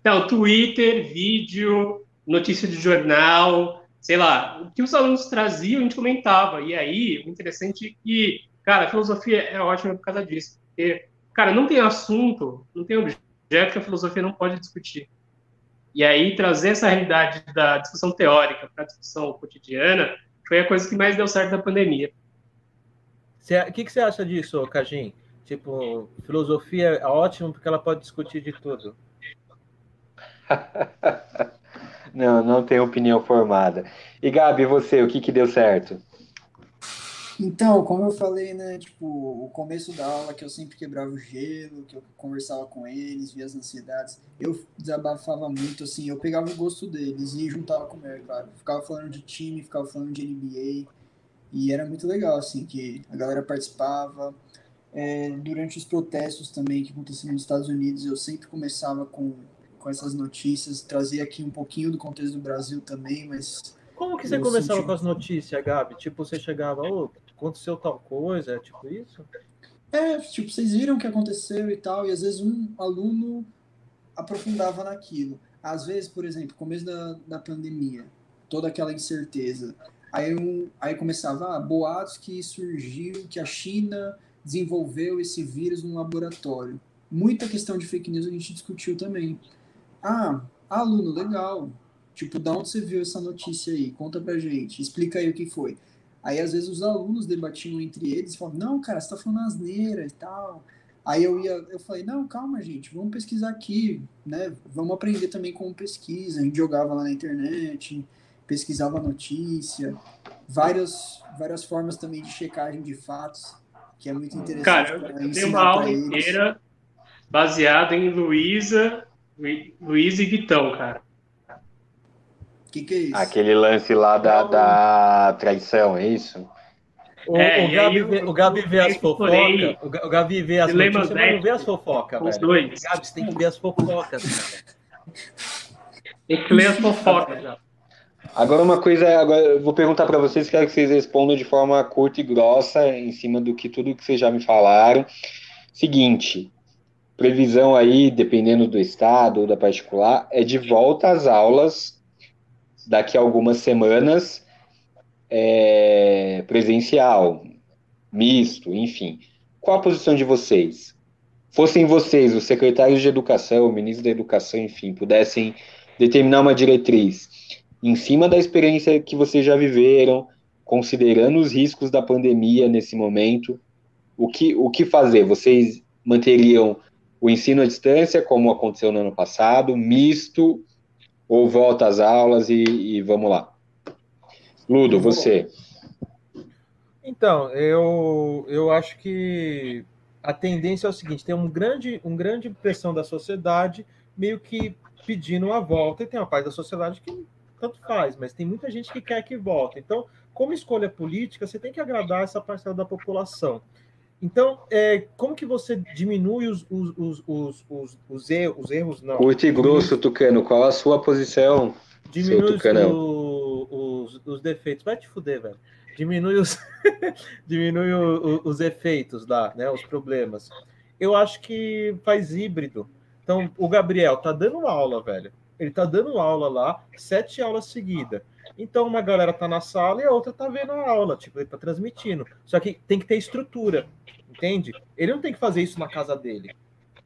Então, Twitter, vídeo, notícia de jornal, sei lá, o que os alunos traziam, a gente comentava. E aí, o interessante é que, cara, a filosofia é ótima por causa disso. Porque, cara, não tem assunto, não tem objeto que a filosofia não pode discutir. E aí, trazer essa realidade da discussão teórica para a discussão cotidiana foi a coisa que mais deu certo na pandemia. O que, que você acha disso, Cajim? Tipo, filosofia é ótimo porque ela pode discutir de tudo. não, não tenho opinião formada. E Gabi, você, o que, que deu certo? Então, como eu falei, né, tipo, o começo da aula que eu sempre quebrava o gelo, que eu conversava com eles, via as ansiedades, eu desabafava muito, assim, eu pegava o gosto deles e juntava com o meu, claro. Ficava falando de time, ficava falando de NBA, e era muito legal, assim, que a galera participava. É, durante os protestos também que aconteciam nos Estados Unidos, eu sempre começava com, com essas notícias, trazia aqui um pouquinho do contexto do Brasil também, mas... Como que você começava senti... com as notícias, Gabi? Tipo, você chegava, ô, aconteceu tal coisa, é tipo isso? É, tipo, vocês viram o que aconteceu e tal, e às vezes um aluno aprofundava naquilo. Às vezes, por exemplo, começo da, da pandemia, toda aquela incerteza. Aí, um, aí começava, ah, boatos que surgiu, que a China desenvolveu esse vírus no laboratório. Muita questão de fake news a gente discutiu também. Ah, aluno, legal. Tipo, da onde você viu essa notícia aí? Conta pra gente, explica aí o que foi. Aí, às vezes, os alunos debatiam entre eles e falavam, não, cara, você tá falando asneira e tal. Aí eu ia, eu falei, não, calma, gente, vamos pesquisar aqui, né? Vamos aprender também como pesquisa. A gente jogava lá na internet, pesquisava notícia, várias, várias formas também de checagem de fatos, que é muito interessante. Cara, eu tenho uma aula inteira baseada em Luísa, Luísa e Vitão, cara que, que é isso? Aquele lance lá da, da traição, é isso? O, é, o, Gabi, vê, o Gabi vê as fofocas. O Gabi vê as mas não vê as fofocas, velho. Dois. Gabi, você tem que ver as fofocas, cara. Tem que ler as fofocas. Agora uma coisa, agora eu vou perguntar para vocês, quero que vocês respondam de forma curta e grossa, em cima do que tudo que vocês já me falaram. Seguinte, previsão aí, dependendo do estado ou da particular, é de volta às aulas daqui a algumas semanas é, presencial, misto, enfim. Qual a posição de vocês? Fossem vocês, os secretários de educação, o ministro da educação, enfim, pudessem determinar uma diretriz em cima da experiência que vocês já viveram, considerando os riscos da pandemia nesse momento, o que, o que fazer? Vocês manteriam o ensino à distância, como aconteceu no ano passado, misto, ou volta às aulas e, e vamos lá. Ludo, você. Então, eu, eu acho que a tendência é o seguinte: tem um grande, um grande pressão da sociedade meio que pedindo a volta, e tem uma parte da sociedade que tanto faz, mas tem muita gente que quer que volte. Então, como escolha política, você tem que agradar essa parcela da população. Então, é, como que você diminui os, os, os, os, os, os, erros, os erros? Não. Curto e grosso, Tucano, qual a sua posição? Diminui os, os, os, defeitos. Vai te fuder, velho. Diminui os, diminui o, os efeitos lá, né? Os problemas. Eu acho que faz híbrido. Então, o Gabriel tá dando aula, velho. Ele tá dando aula lá, sete aulas seguidas. Então, uma galera tá na sala e a outra tá vendo a aula, tipo, ele tá transmitindo. Só que tem que ter estrutura, entende? Ele não tem que fazer isso na casa dele.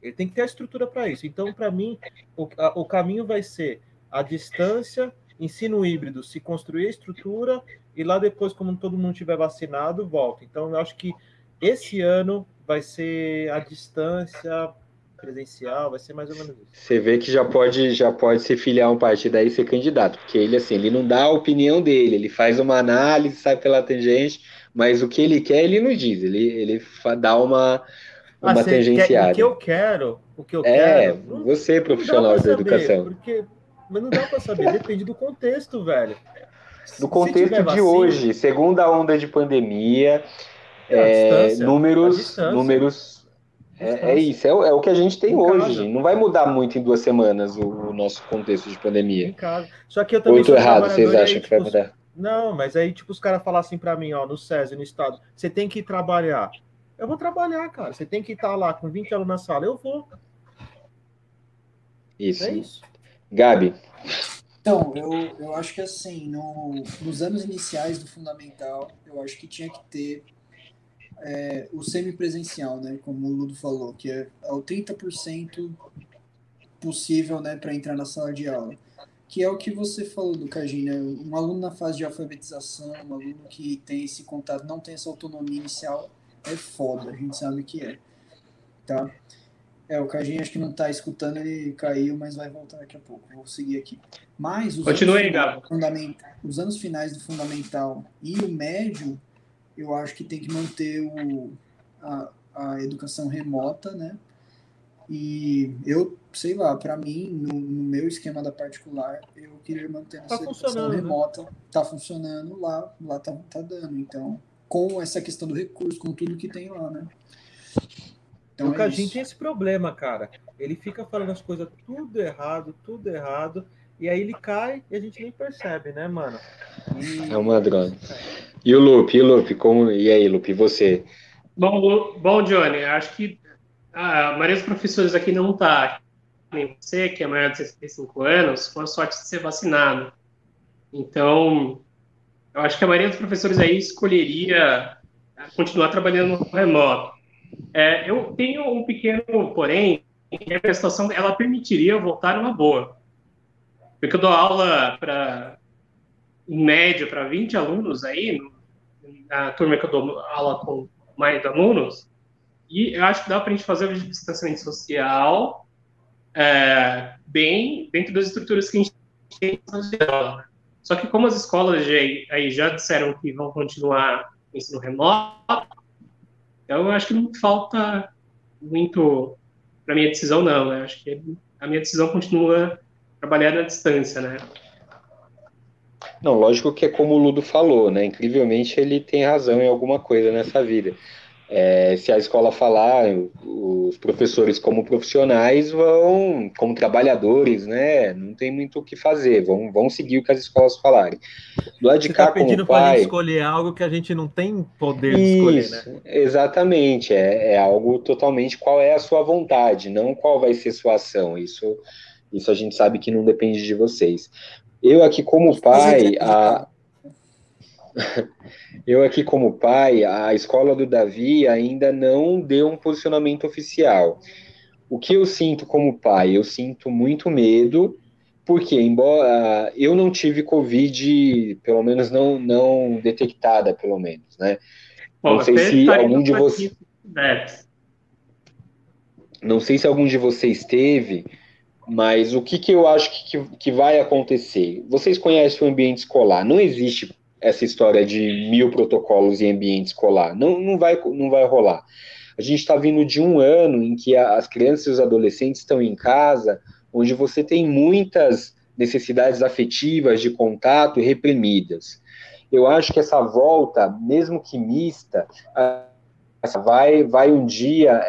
Ele tem que ter a estrutura para isso. Então, para mim, o, a, o caminho vai ser a distância, ensino híbrido, se construir a estrutura e lá depois, como todo mundo tiver vacinado, volta. Então, eu acho que esse ano vai ser a distância presencial, vai ser mais ou menos isso. Você vê que já pode, já pode se filiar um partido aí e ser candidato, porque ele assim, ele não dá a opinião dele, ele faz uma análise, sai pela tangente, mas o que ele quer ele não diz, ele, ele dá uma, uma ah, tangenciada. Quer, o que eu quero, o que eu é, quero. você profissional da educação. Porque, mas não dá para saber, depende do contexto, velho. Do contexto de vacina, hoje, segunda onda de pandemia, é, números, números é, é isso, é, é, o que a gente tem em hoje. Casa. Não vai mudar muito em duas semanas o, o nosso contexto de pandemia. Em casa. Só que eu também. Muito errado, vocês acham aí, que tipo, vai mudar? Não, mas aí, tipo, os caras falam assim para mim, ó, no SESI, no estado, você tem que ir trabalhar. Eu vou trabalhar, cara. Você tem que estar lá com 20 alunos na sala. Eu vou. Isso. É isso. Gabi. Então, eu, eu acho que assim, no, nos anos iniciais do fundamental, eu acho que tinha que ter é, o semipresencial, né, como o Ludo falou, que é, é o 30% possível né, para entrar na sala de aula. Que é o que você falou do Cagina, né? um aluno na fase de alfabetização, um aluno que tem esse contato, não tem essa autonomia inicial, é foda, a gente sabe que é. Tá? É, o Cardinho acho que não está escutando, ele caiu, mas vai voltar daqui a pouco. Vou seguir aqui. Mas os, Continue aí, anos, os anos finais do fundamental e o médio, eu acho que tem que manter o, a, a educação remota, né? E eu, sei lá, para mim, no, no, meu esquema da particular, eu queria manter tá essa educação né? remota. Né? Tá funcionando lá, lá tá, tá dando. Então, com essa questão do recurso, com tudo que tem lá, né? Então o é Cajim tem esse problema, cara. Ele fica falando as coisas tudo errado, tudo errado, e aí ele cai e a gente nem percebe, né, mano? E... É uma droga. E o Lupe, e o Lupe, como... e aí, Lupe, você? Bom, bom, Johnny, acho que a maioria dos professores aqui não tá nem você, que é maior de 65 anos, com a sorte de ser vacinado. Então, eu acho que a maioria dos professores aí escolheria continuar trabalhando no remoto. É, eu tenho um pequeno porém, que a situação ela permitiria voltar uma boa. Porque eu dou aula para, em média, para 20 alunos aí, na turma que eu dou aula com mais alunos, e eu acho que dá para a gente fazer o distanciamento social é, bem dentro das estruturas que a gente tem na Só que como as escolas já, aí já disseram que vão continuar ensino remoto, então, eu acho que não falta muito para minha decisão, não. Né? Acho que a minha decisão continua trabalhar na distância, né? Não, lógico que é como o Ludo falou, né? Incrivelmente ele tem razão em alguma coisa nessa vida. É, se a escola falar, os professores como profissionais vão, como trabalhadores, né? Não tem muito o que fazer, vão, vão seguir o que as escolas falarem. Do lado de Você cá, tá pedindo para pai... gente escolher algo que a gente não tem poder de escolher, né? Exatamente, é, é algo totalmente qual é a sua vontade, não qual vai ser sua ação. Isso, isso a gente sabe que não depende de vocês. Eu aqui como pai, a, Eu aqui como pai, a escola do Davi ainda não deu um posicionamento oficial. O que eu sinto como pai? Eu sinto muito medo, porque embora eu não tive Covid, pelo menos não, não detectada, pelo menos, né? Bom, não sei se algum de vocês... Não sei se algum de vocês teve, mas o que, que eu acho que, que vai acontecer? Vocês conhecem o ambiente escolar, não existe essa história de mil protocolos em ambiente escolar. Não, não, vai, não vai rolar. A gente está vindo de um ano em que as crianças e os adolescentes estão em casa, onde você tem muitas necessidades afetivas de contato reprimidas. Eu acho que essa volta, mesmo que mista, vai, vai um dia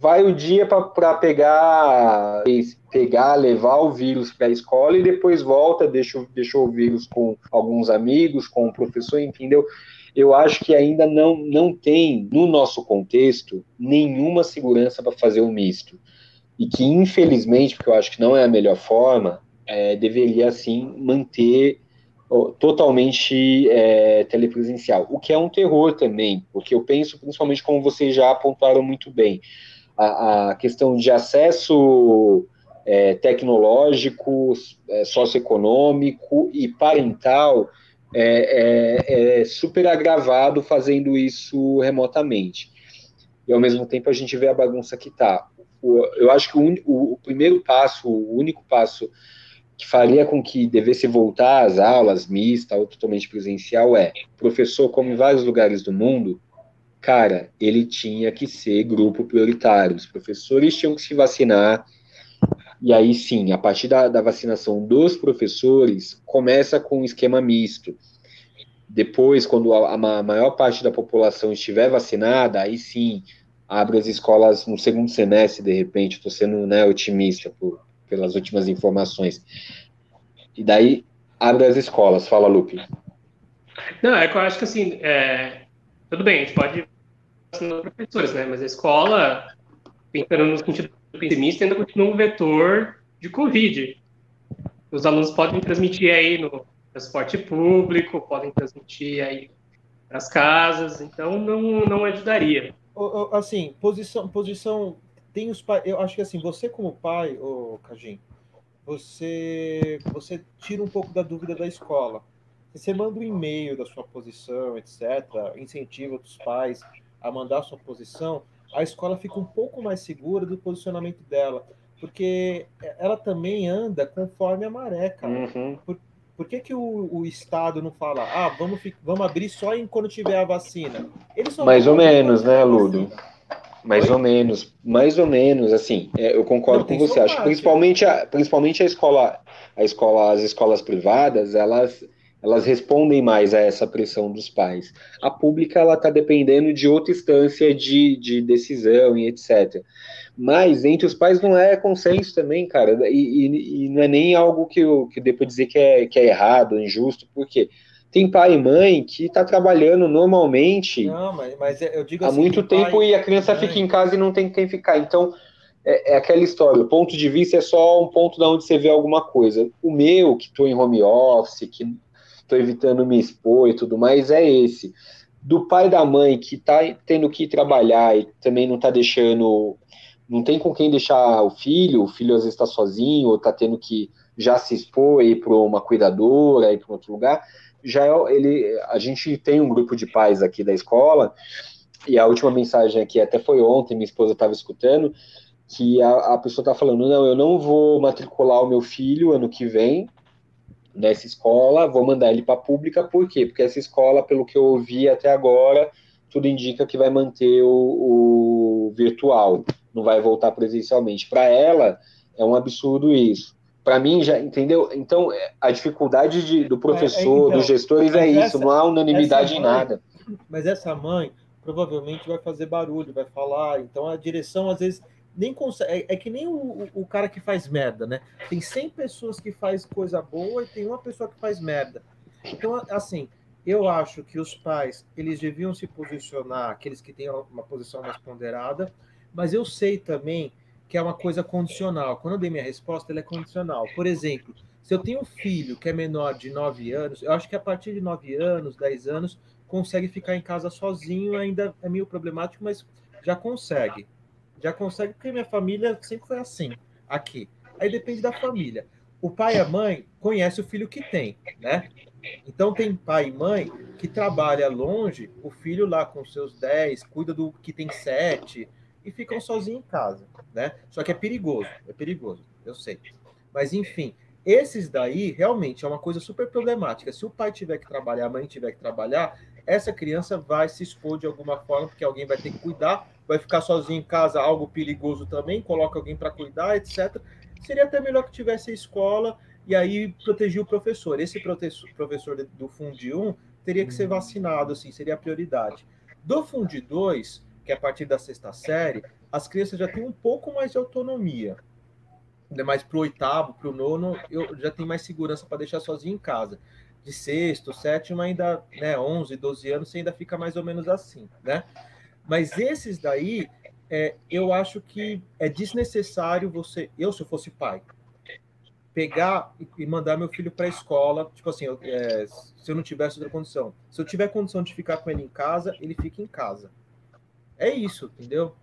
vai um dia para pegar, pegar, levar o vírus para a escola e depois volta, deixa, deixa o vírus com alguns amigos, com o professor, entendeu? Eu acho que ainda não, não tem, no nosso contexto, nenhuma segurança para fazer o misto. E que, infelizmente, porque eu acho que não é a melhor forma, é, deveria, sim, manter totalmente é, telepresencial, o que é um terror também, porque eu penso, principalmente como vocês já apontaram muito bem, a, a questão de acesso é, tecnológico, é, socioeconômico e parental é, é, é, super agravado fazendo isso remotamente. E ao mesmo tempo a gente vê a bagunça que está. Eu acho que o, o, o primeiro passo, o único passo que faria com que devesse voltar às aulas mista ou totalmente presencial é professor, como em vários lugares do mundo, cara, ele tinha que ser grupo prioritário. Os professores tinham que se vacinar. E aí sim, a partir da, da vacinação dos professores, começa com um esquema misto. Depois, quando a, a maior parte da população estiver vacinada, aí sim, abre as escolas no segundo semestre, de repente, estou sendo né, otimista por, pelas últimas informações. E daí, abre as escolas. Fala, Lupe. Não, é que eu acho que assim, é, tudo bem, a gente pode professores, né? Mas a escola, pensando no sentido pessimista, ainda continua um vetor de Covid. Os alunos podem transmitir aí no transporte público, podem transmitir aí nas casas, então não, não ajudaria. Assim, posição, posição tem os pais. Eu acho que assim, você como pai, o Cajim, você você tira um pouco da dúvida da escola você manda um e-mail da sua posição, etc., incentiva os pais a mandar sua posição, a escola fica um pouco mais segura do posicionamento dela, porque ela também anda conforme a maré, cara. Uhum. Por, por que, que o, o, Estado não fala, ah, vamos, vamos abrir só em quando tiver a vacina? mais ou menos, né, Ludo? Mais Oi? ou menos, mais ou menos, assim, é, eu concordo não, com você. Acho que principalmente a, principalmente a escola, a escola, as escolas privadas, elas elas respondem mais a essa pressão dos pais. A pública ela está dependendo de outra instância de, de decisão e etc. Mas entre os pais não é consenso também, cara, e, e, e não é nem algo que eu que depois dizer que é, que é errado, injusto, porque tem pai e mãe que está trabalhando normalmente não, mas, mas eu digo há assim, muito tempo e a criança fica em casa e não tem quem ficar. Então é, é, aquela história, o ponto de vista é só um ponto de onde você vê alguma coisa. O meu, que estou em home office, que estou evitando me expor e tudo mais, é esse. Do pai da mãe que está tendo que trabalhar e também não está deixando, não tem com quem deixar o filho, o filho às vezes está sozinho, ou está tendo que já se expor e ir para uma cuidadora, ir para outro lugar. Já é, ele, a gente tem um grupo de pais aqui da escola, e a última mensagem aqui até foi ontem, minha esposa estava escutando, que a, a pessoa está falando, não, eu não vou matricular o meu filho ano que vem, nessa escola, vou mandar ele para a pública, por quê? Porque essa escola, pelo que eu ouvi até agora, tudo indica que vai manter o, o virtual, não vai voltar presencialmente. Para ela, é um absurdo isso. Para mim, já entendeu? Então, a dificuldade de, do professor, é, é, então, dos gestores é isso, essa, não há unanimidade mãe, em nada. Mas essa mãe provavelmente vai fazer barulho, vai falar, então a direção às vezes nem consegue. É, é, que nem o, o, cara que faz merda, né? Tem 100 pessoas que faz coisa boa e tem uma pessoa que faz merda. Então, assim, eu acho que os pais, eles deviam se posicionar, aqueles que têm uma posição mais ponderada, mas eu sei também que é uma coisa condicional. Quando eu dei minha resposta, ela é condicional. Por exemplo, se eu tenho um filho que é menor de 9 anos, eu acho que a partir de 9 anos, 10 anos, consegue ficar em casa sozinho, ainda é meio problemático, mas já consegue já consegue, porque minha família sempre foi assim, aqui. Aí depende da família. O pai e a mãe conhecem o filho que tem, né? Então tem pai e mãe que trabalha longe, o filho lá com seus 10, cuida do que tem 7 e ficam sozinhos em casa, né? Só que é perigoso, é perigoso, eu sei. Mas enfim, esses daí realmente é uma coisa super problemática. Se o pai tiver que trabalhar, a mãe tiver que trabalhar, essa criança vai se expor de alguma forma, porque alguém vai ter que cuidar, vai ficar sozinho em casa, algo perigoso também, coloca alguém para cuidar, etc. Seria até melhor que tivesse a escola e aí proteger o professor. Esse professor do Fundi 1 teria que ser uhum. vacinado, assim, seria a prioridade. Do Fundi 2, que é a partir da sexta série, as crianças já têm um pouco mais de autonomia. Mas para o oitavo, para o nono, eu já tenho mais segurança para deixar sozinho em casa de sexto, sétimo, ainda, né, 11, 12 anos, você ainda fica mais ou menos assim, né? Mas esses daí, é, eu acho que é desnecessário você, eu se eu fosse pai, pegar e mandar meu filho para a escola, tipo assim, eu, é, se eu não tivesse outra condição. Se eu tiver condição de ficar com ele em casa, ele fica em casa. É isso, entendeu?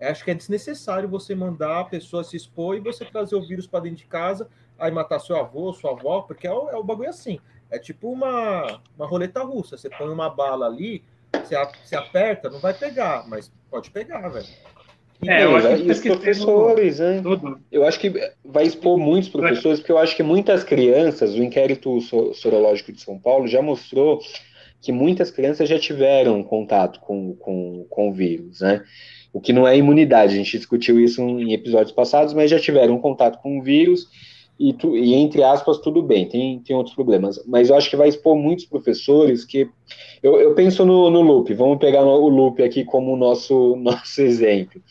Acho que é desnecessário você mandar a pessoa se expor e você trazer o vírus para dentro de casa, aí matar seu avô, sua avó, porque é o, é o bagulho assim. É tipo uma, uma roleta russa. Você põe uma bala ali, você, você aperta, não vai pegar, mas pode pegar, velho. É, eu acho que os professores, né? Tudo. Eu acho que vai expor muitos professores, porque eu acho que muitas crianças, o inquérito sorológico de São Paulo já mostrou que muitas crianças já tiveram contato com, com, com o vírus, né? O que não é imunidade, a gente discutiu isso em episódios passados, mas já tiveram contato com o vírus e, tu, e, entre aspas, tudo bem, tem, tem outros problemas. Mas eu acho que vai expor muitos professores que. Eu, eu penso no, no loop, vamos pegar o loop aqui como nosso, nosso exemplo.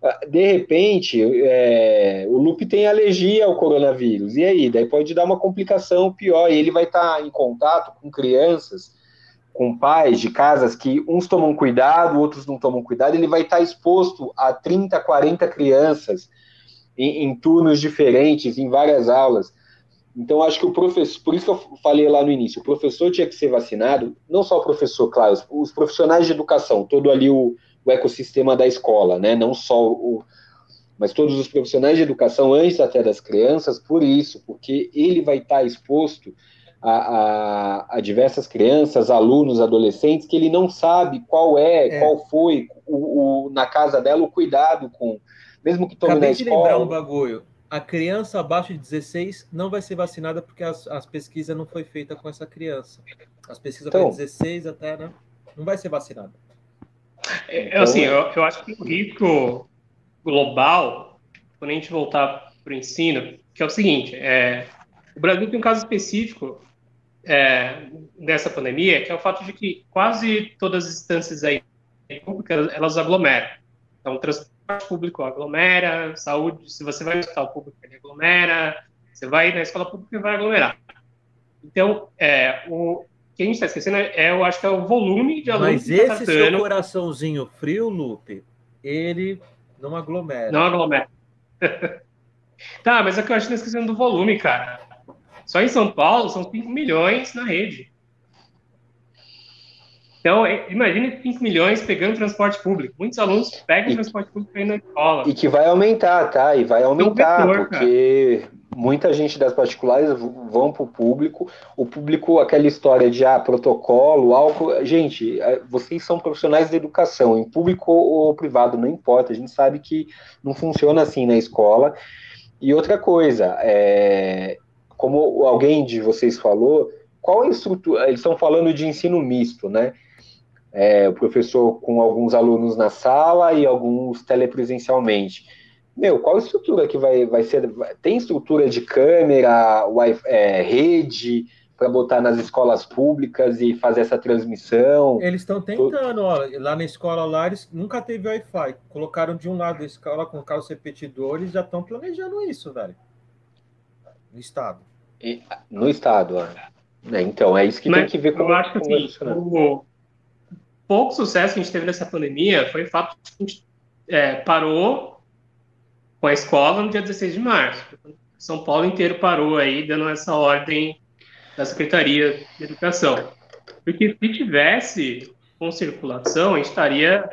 Ah, de repente, é, o loop tem alergia ao coronavírus, e aí? Daí pode dar uma complicação pior, e ele vai estar em contato com crianças, com pais de casas que uns tomam cuidado, outros não tomam cuidado, ele vai estar exposto a 30, 40 crianças em, em turnos diferentes, em várias aulas. Então, acho que o professor, por isso que eu falei lá no início, o professor tinha que ser vacinado, não só o professor, claro, os profissionais de educação, todo ali o, o ecossistema da escola, né? Não só o. Mas todos os profissionais de educação, antes até das crianças, por isso, porque ele vai estar exposto a, a, a, diversas crianças, alunos, adolescentes, que ele não sabe qual é, é. qual foi o, o, na casa dela o cuidado com, mesmo que tome Acabei na escola. de lembrar um bagulho. A criança abaixo de 16 não vai ser vacinada porque as, as pesquisas não foi feita com essa criança. As pesquisas então, para 16 até, né? Não vai ser vacinada. É, assim, eu, eu acho que o risco global, quando a gente voltar para o ensino, que é o seguinte, é, o Brasil tem um caso específico é, dessa pandemia, que é o fato de que quase todas as instâncias aí públicas, elas aglomeram. Então, transporte público aglomera, saúde, se você vai no hospital público, ele aglomera, você vai na escola pública, vai aglomerar. Então, é, o que a gente está esquecendo é, eu acho que é o volume de alunos Mas esse tá seu coraçãozinho frio, Lupe, ele não aglomera. Não aglomera. tá, mas é que eu acho que está esquecendo do volume, cara. Só em São Paulo são 5 milhões na rede. Então, é, imagine 5 milhões pegando transporte público. Muitos alunos pegam e, transporte público para ir na escola. E que vai aumentar, tá? E vai aumentar, é um vetor, porque cara. muita gente das particulares vão para o público. O público, aquela história de ah, protocolo, álcool. Gente, é, vocês são profissionais de educação, em público ou privado, não importa. A gente sabe que não funciona assim na escola. E outra coisa, é, como alguém de vocês falou, qual a estrutura? Eles estão falando de ensino misto, né? É, o professor com alguns alunos na sala e alguns telepresencialmente. Meu, qual a estrutura que vai, vai ser? Tem estrutura de câmera, wi é, rede para botar nas escolas públicas e fazer essa transmissão? Eles estão tentando, ó, lá na escola lá eles nunca teve Wi-Fi. Colocaram de um lado da escola, colocaram os repetidores, já estão planejando isso, velho. No estado. E, no estado, é. Então, é isso que Mas tem que ver como. Eu acho que assim, o pouco sucesso que a gente teve nessa pandemia foi o fato de que a gente é, parou com a escola no dia 16 de março. São Paulo inteiro parou aí, dando essa ordem da Secretaria de Educação. Porque se tivesse com circulação, a gente estaria,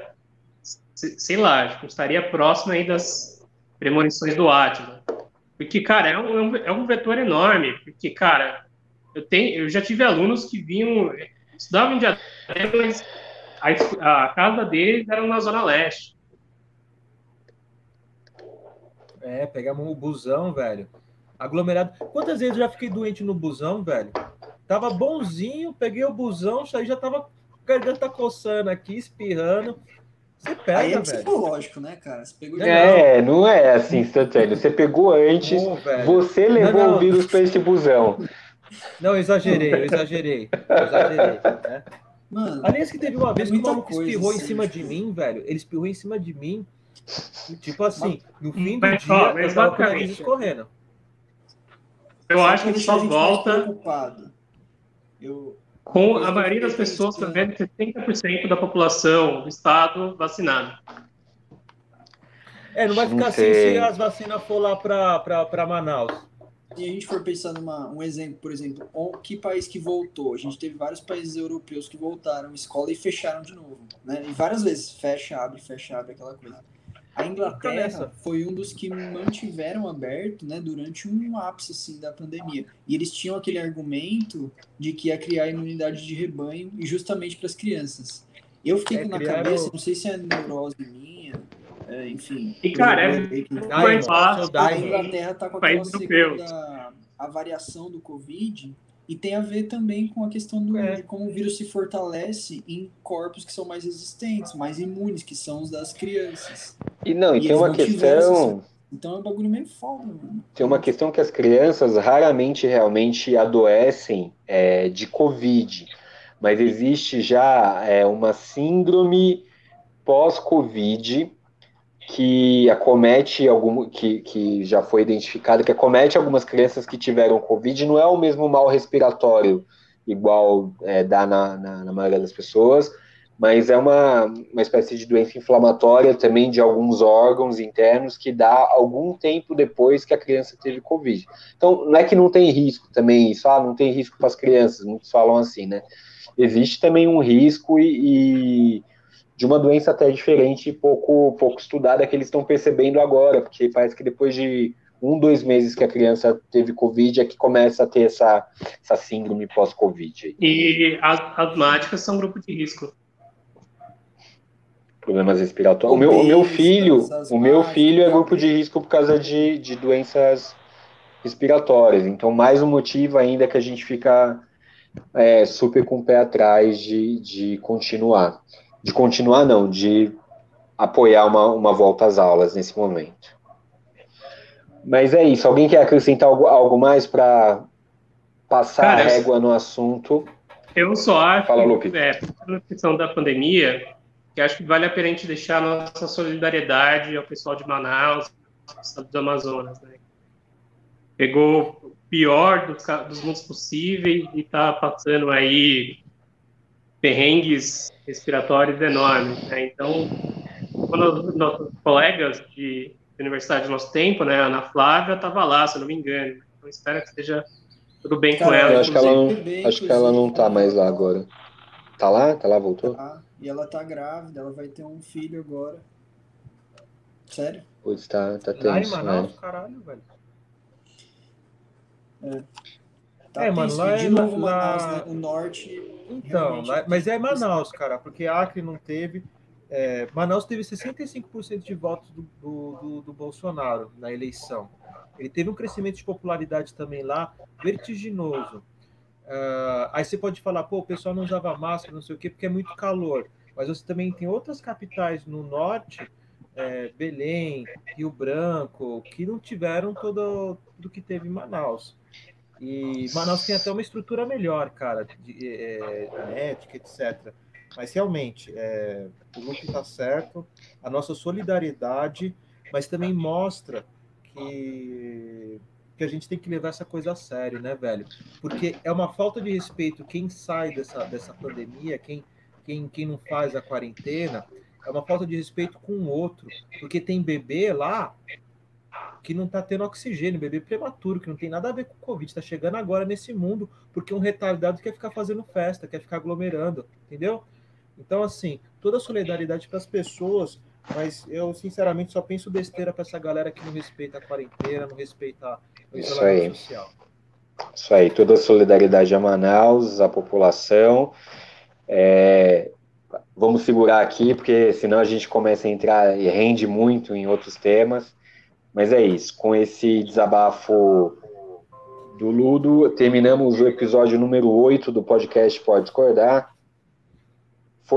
sei lá, estaria próximo aí das premonições do Átila. Porque, cara, é um, é um vetor enorme. Porque, cara, eu, tenho, eu já tive alunos que vinham, estudavam em Diadema, mas a, a casa deles era na Zona Leste. É, pegamos o busão, velho. Aglomerado. Quantas vezes eu já fiquei doente no busão, velho? Tava bonzinho, peguei o busão, aí já tava garganta coçando aqui, espirrando. Você pega, Aí é velho. psicológico, né, cara? Você pegou É, não é assim instantâneo. Você pegou antes, você levou não, não. o vírus para esse busão. Não, eu exagerei, eu exagerei. Eu exagerei, né? Mano, Aliás, que teve uma é vez é que o maluco espirrou assim, em cima de mim, velho. Ele espirrou em cima de mim. Tipo assim, no fim do mas, dia, ó, eu tava com o nariz escorrendo. Eu acho que só volta. Eu, com a maioria das pessoas prevendo 70% da população do estado vacinada. É, não vai ficar assim se as vacinas for lá para Manaus. Se a gente for pensar numa um exemplo, por exemplo, que país que voltou? A gente teve vários países europeus que voltaram escola e fecharam de novo, né? E várias vezes fecha, abre, fecha, abre, aquela coisa. A Inglaterra foi um dos que mantiveram aberto né, durante um ápice assim, da pandemia. E eles tinham aquele argumento de que ia criar imunidade de rebanho e justamente para as crianças. Eu fiquei é, na criaram... cabeça, não sei se é neurose minha, é, enfim. E cara, é, que... a Inglaterra está com aquela segunda a variação do Covid e tem a ver também com a questão do, é. de como o vírus se fortalece em corpos que são mais resistentes, mais imunes, que são os das crianças. E não, e, e tem uma questão. Então é um bagulho meio foda, mano. Tem uma questão que as crianças raramente realmente adoecem é, de Covid, mas existe já é, uma síndrome pós-Covid que acomete algum que, que já foi identificado que acomete algumas crianças que tiveram covid não é o mesmo mal respiratório igual é, dá na, na, na, maioria das pessoas mas é uma, uma espécie de doença inflamatória também de alguns órgãos internos que dá algum tempo depois que a criança teve covid. Então não é que não tem risco também isso ah, não tem risco para as crianças muitos falam assim né? Existe também um risco e, e de uma doença até diferente, pouco, pouco estudada, que eles estão percebendo agora, porque parece que depois de um, dois meses que a criança teve Covid é que começa a ter essa, essa síndrome pós-Covid. E as asmáticas são grupo de risco. Problemas respiratórios. O meu, o meu filho, o meu filho é grupo de risco por causa de, de doenças respiratórias. Então, mais um motivo ainda que a gente fica é, super com o pé atrás de, de continuar. De continuar, não, de apoiar uma, uma volta às aulas nesse momento. Mas é isso. Alguém quer acrescentar algo, algo mais para passar Cara, a régua no assunto? Eu só acho Fala, Lupe. que, é, a questão da pandemia, que acho que vale a pena a gente deixar a nossa solidariedade ao pessoal de Manaus, do Amazonas, né? Pegou o pior dos, dos mundos possíveis e está passando aí perrengues respiratórios enormes, né? Então, quando os nossos colegas de universidade do nosso tempo, né, a Ana Flávia estava lá, se eu não me engano. Então, espero que esteja tudo bem Cara, com ela. Acho que ela não, acho que ela não tá mais lá agora. Tá lá? Tá lá, voltou? Tá, e ela tá grávida, ela vai ter um filho agora. Sério? Putz, tá, tá tenso, lá em Manaus, né? caralho, velho. É. Tá é, mano, lá de é novo lá... Manaus, né? O norte. Então, lá... mas é Manaus, cara, porque Acre não teve. É, Manaus teve 65% de votos do, do, do, do, Bolsonaro na eleição. Ele teve um crescimento de popularidade também lá vertiginoso. Uh, aí você pode falar, pô, o pessoal não usava máscara, não sei o quê, porque é muito calor. Mas você também tem outras capitais no norte, é, Belém, Rio Branco, que não tiveram todo, tudo que teve em Manaus. E Manaus tem até uma estrutura melhor, cara, de, é, médica, etc. Mas realmente, é, o Luke está certo, a nossa solidariedade, mas também mostra que, que a gente tem que levar essa coisa a sério, né, velho? Porque é uma falta de respeito quem sai dessa, dessa pandemia, quem, quem, quem não faz a quarentena, é uma falta de respeito com o outro. Porque tem bebê lá que não está tendo oxigênio, bebê prematuro, que não tem nada a ver com o Covid, está chegando agora nesse mundo porque um retardado quer ficar fazendo festa, quer ficar aglomerando, entendeu? Então, assim, toda a solidariedade para as pessoas, mas eu, sinceramente, só penso besteira para essa galera que não respeita a quarentena, não respeita o isolamento social. Isso aí, toda a solidariedade a Manaus, a população. É, vamos segurar aqui, porque senão a gente começa a entrar e rende muito em outros temas. Mas é isso, com esse desabafo do Ludo, terminamos o episódio número 8 do podcast Pode Discordar.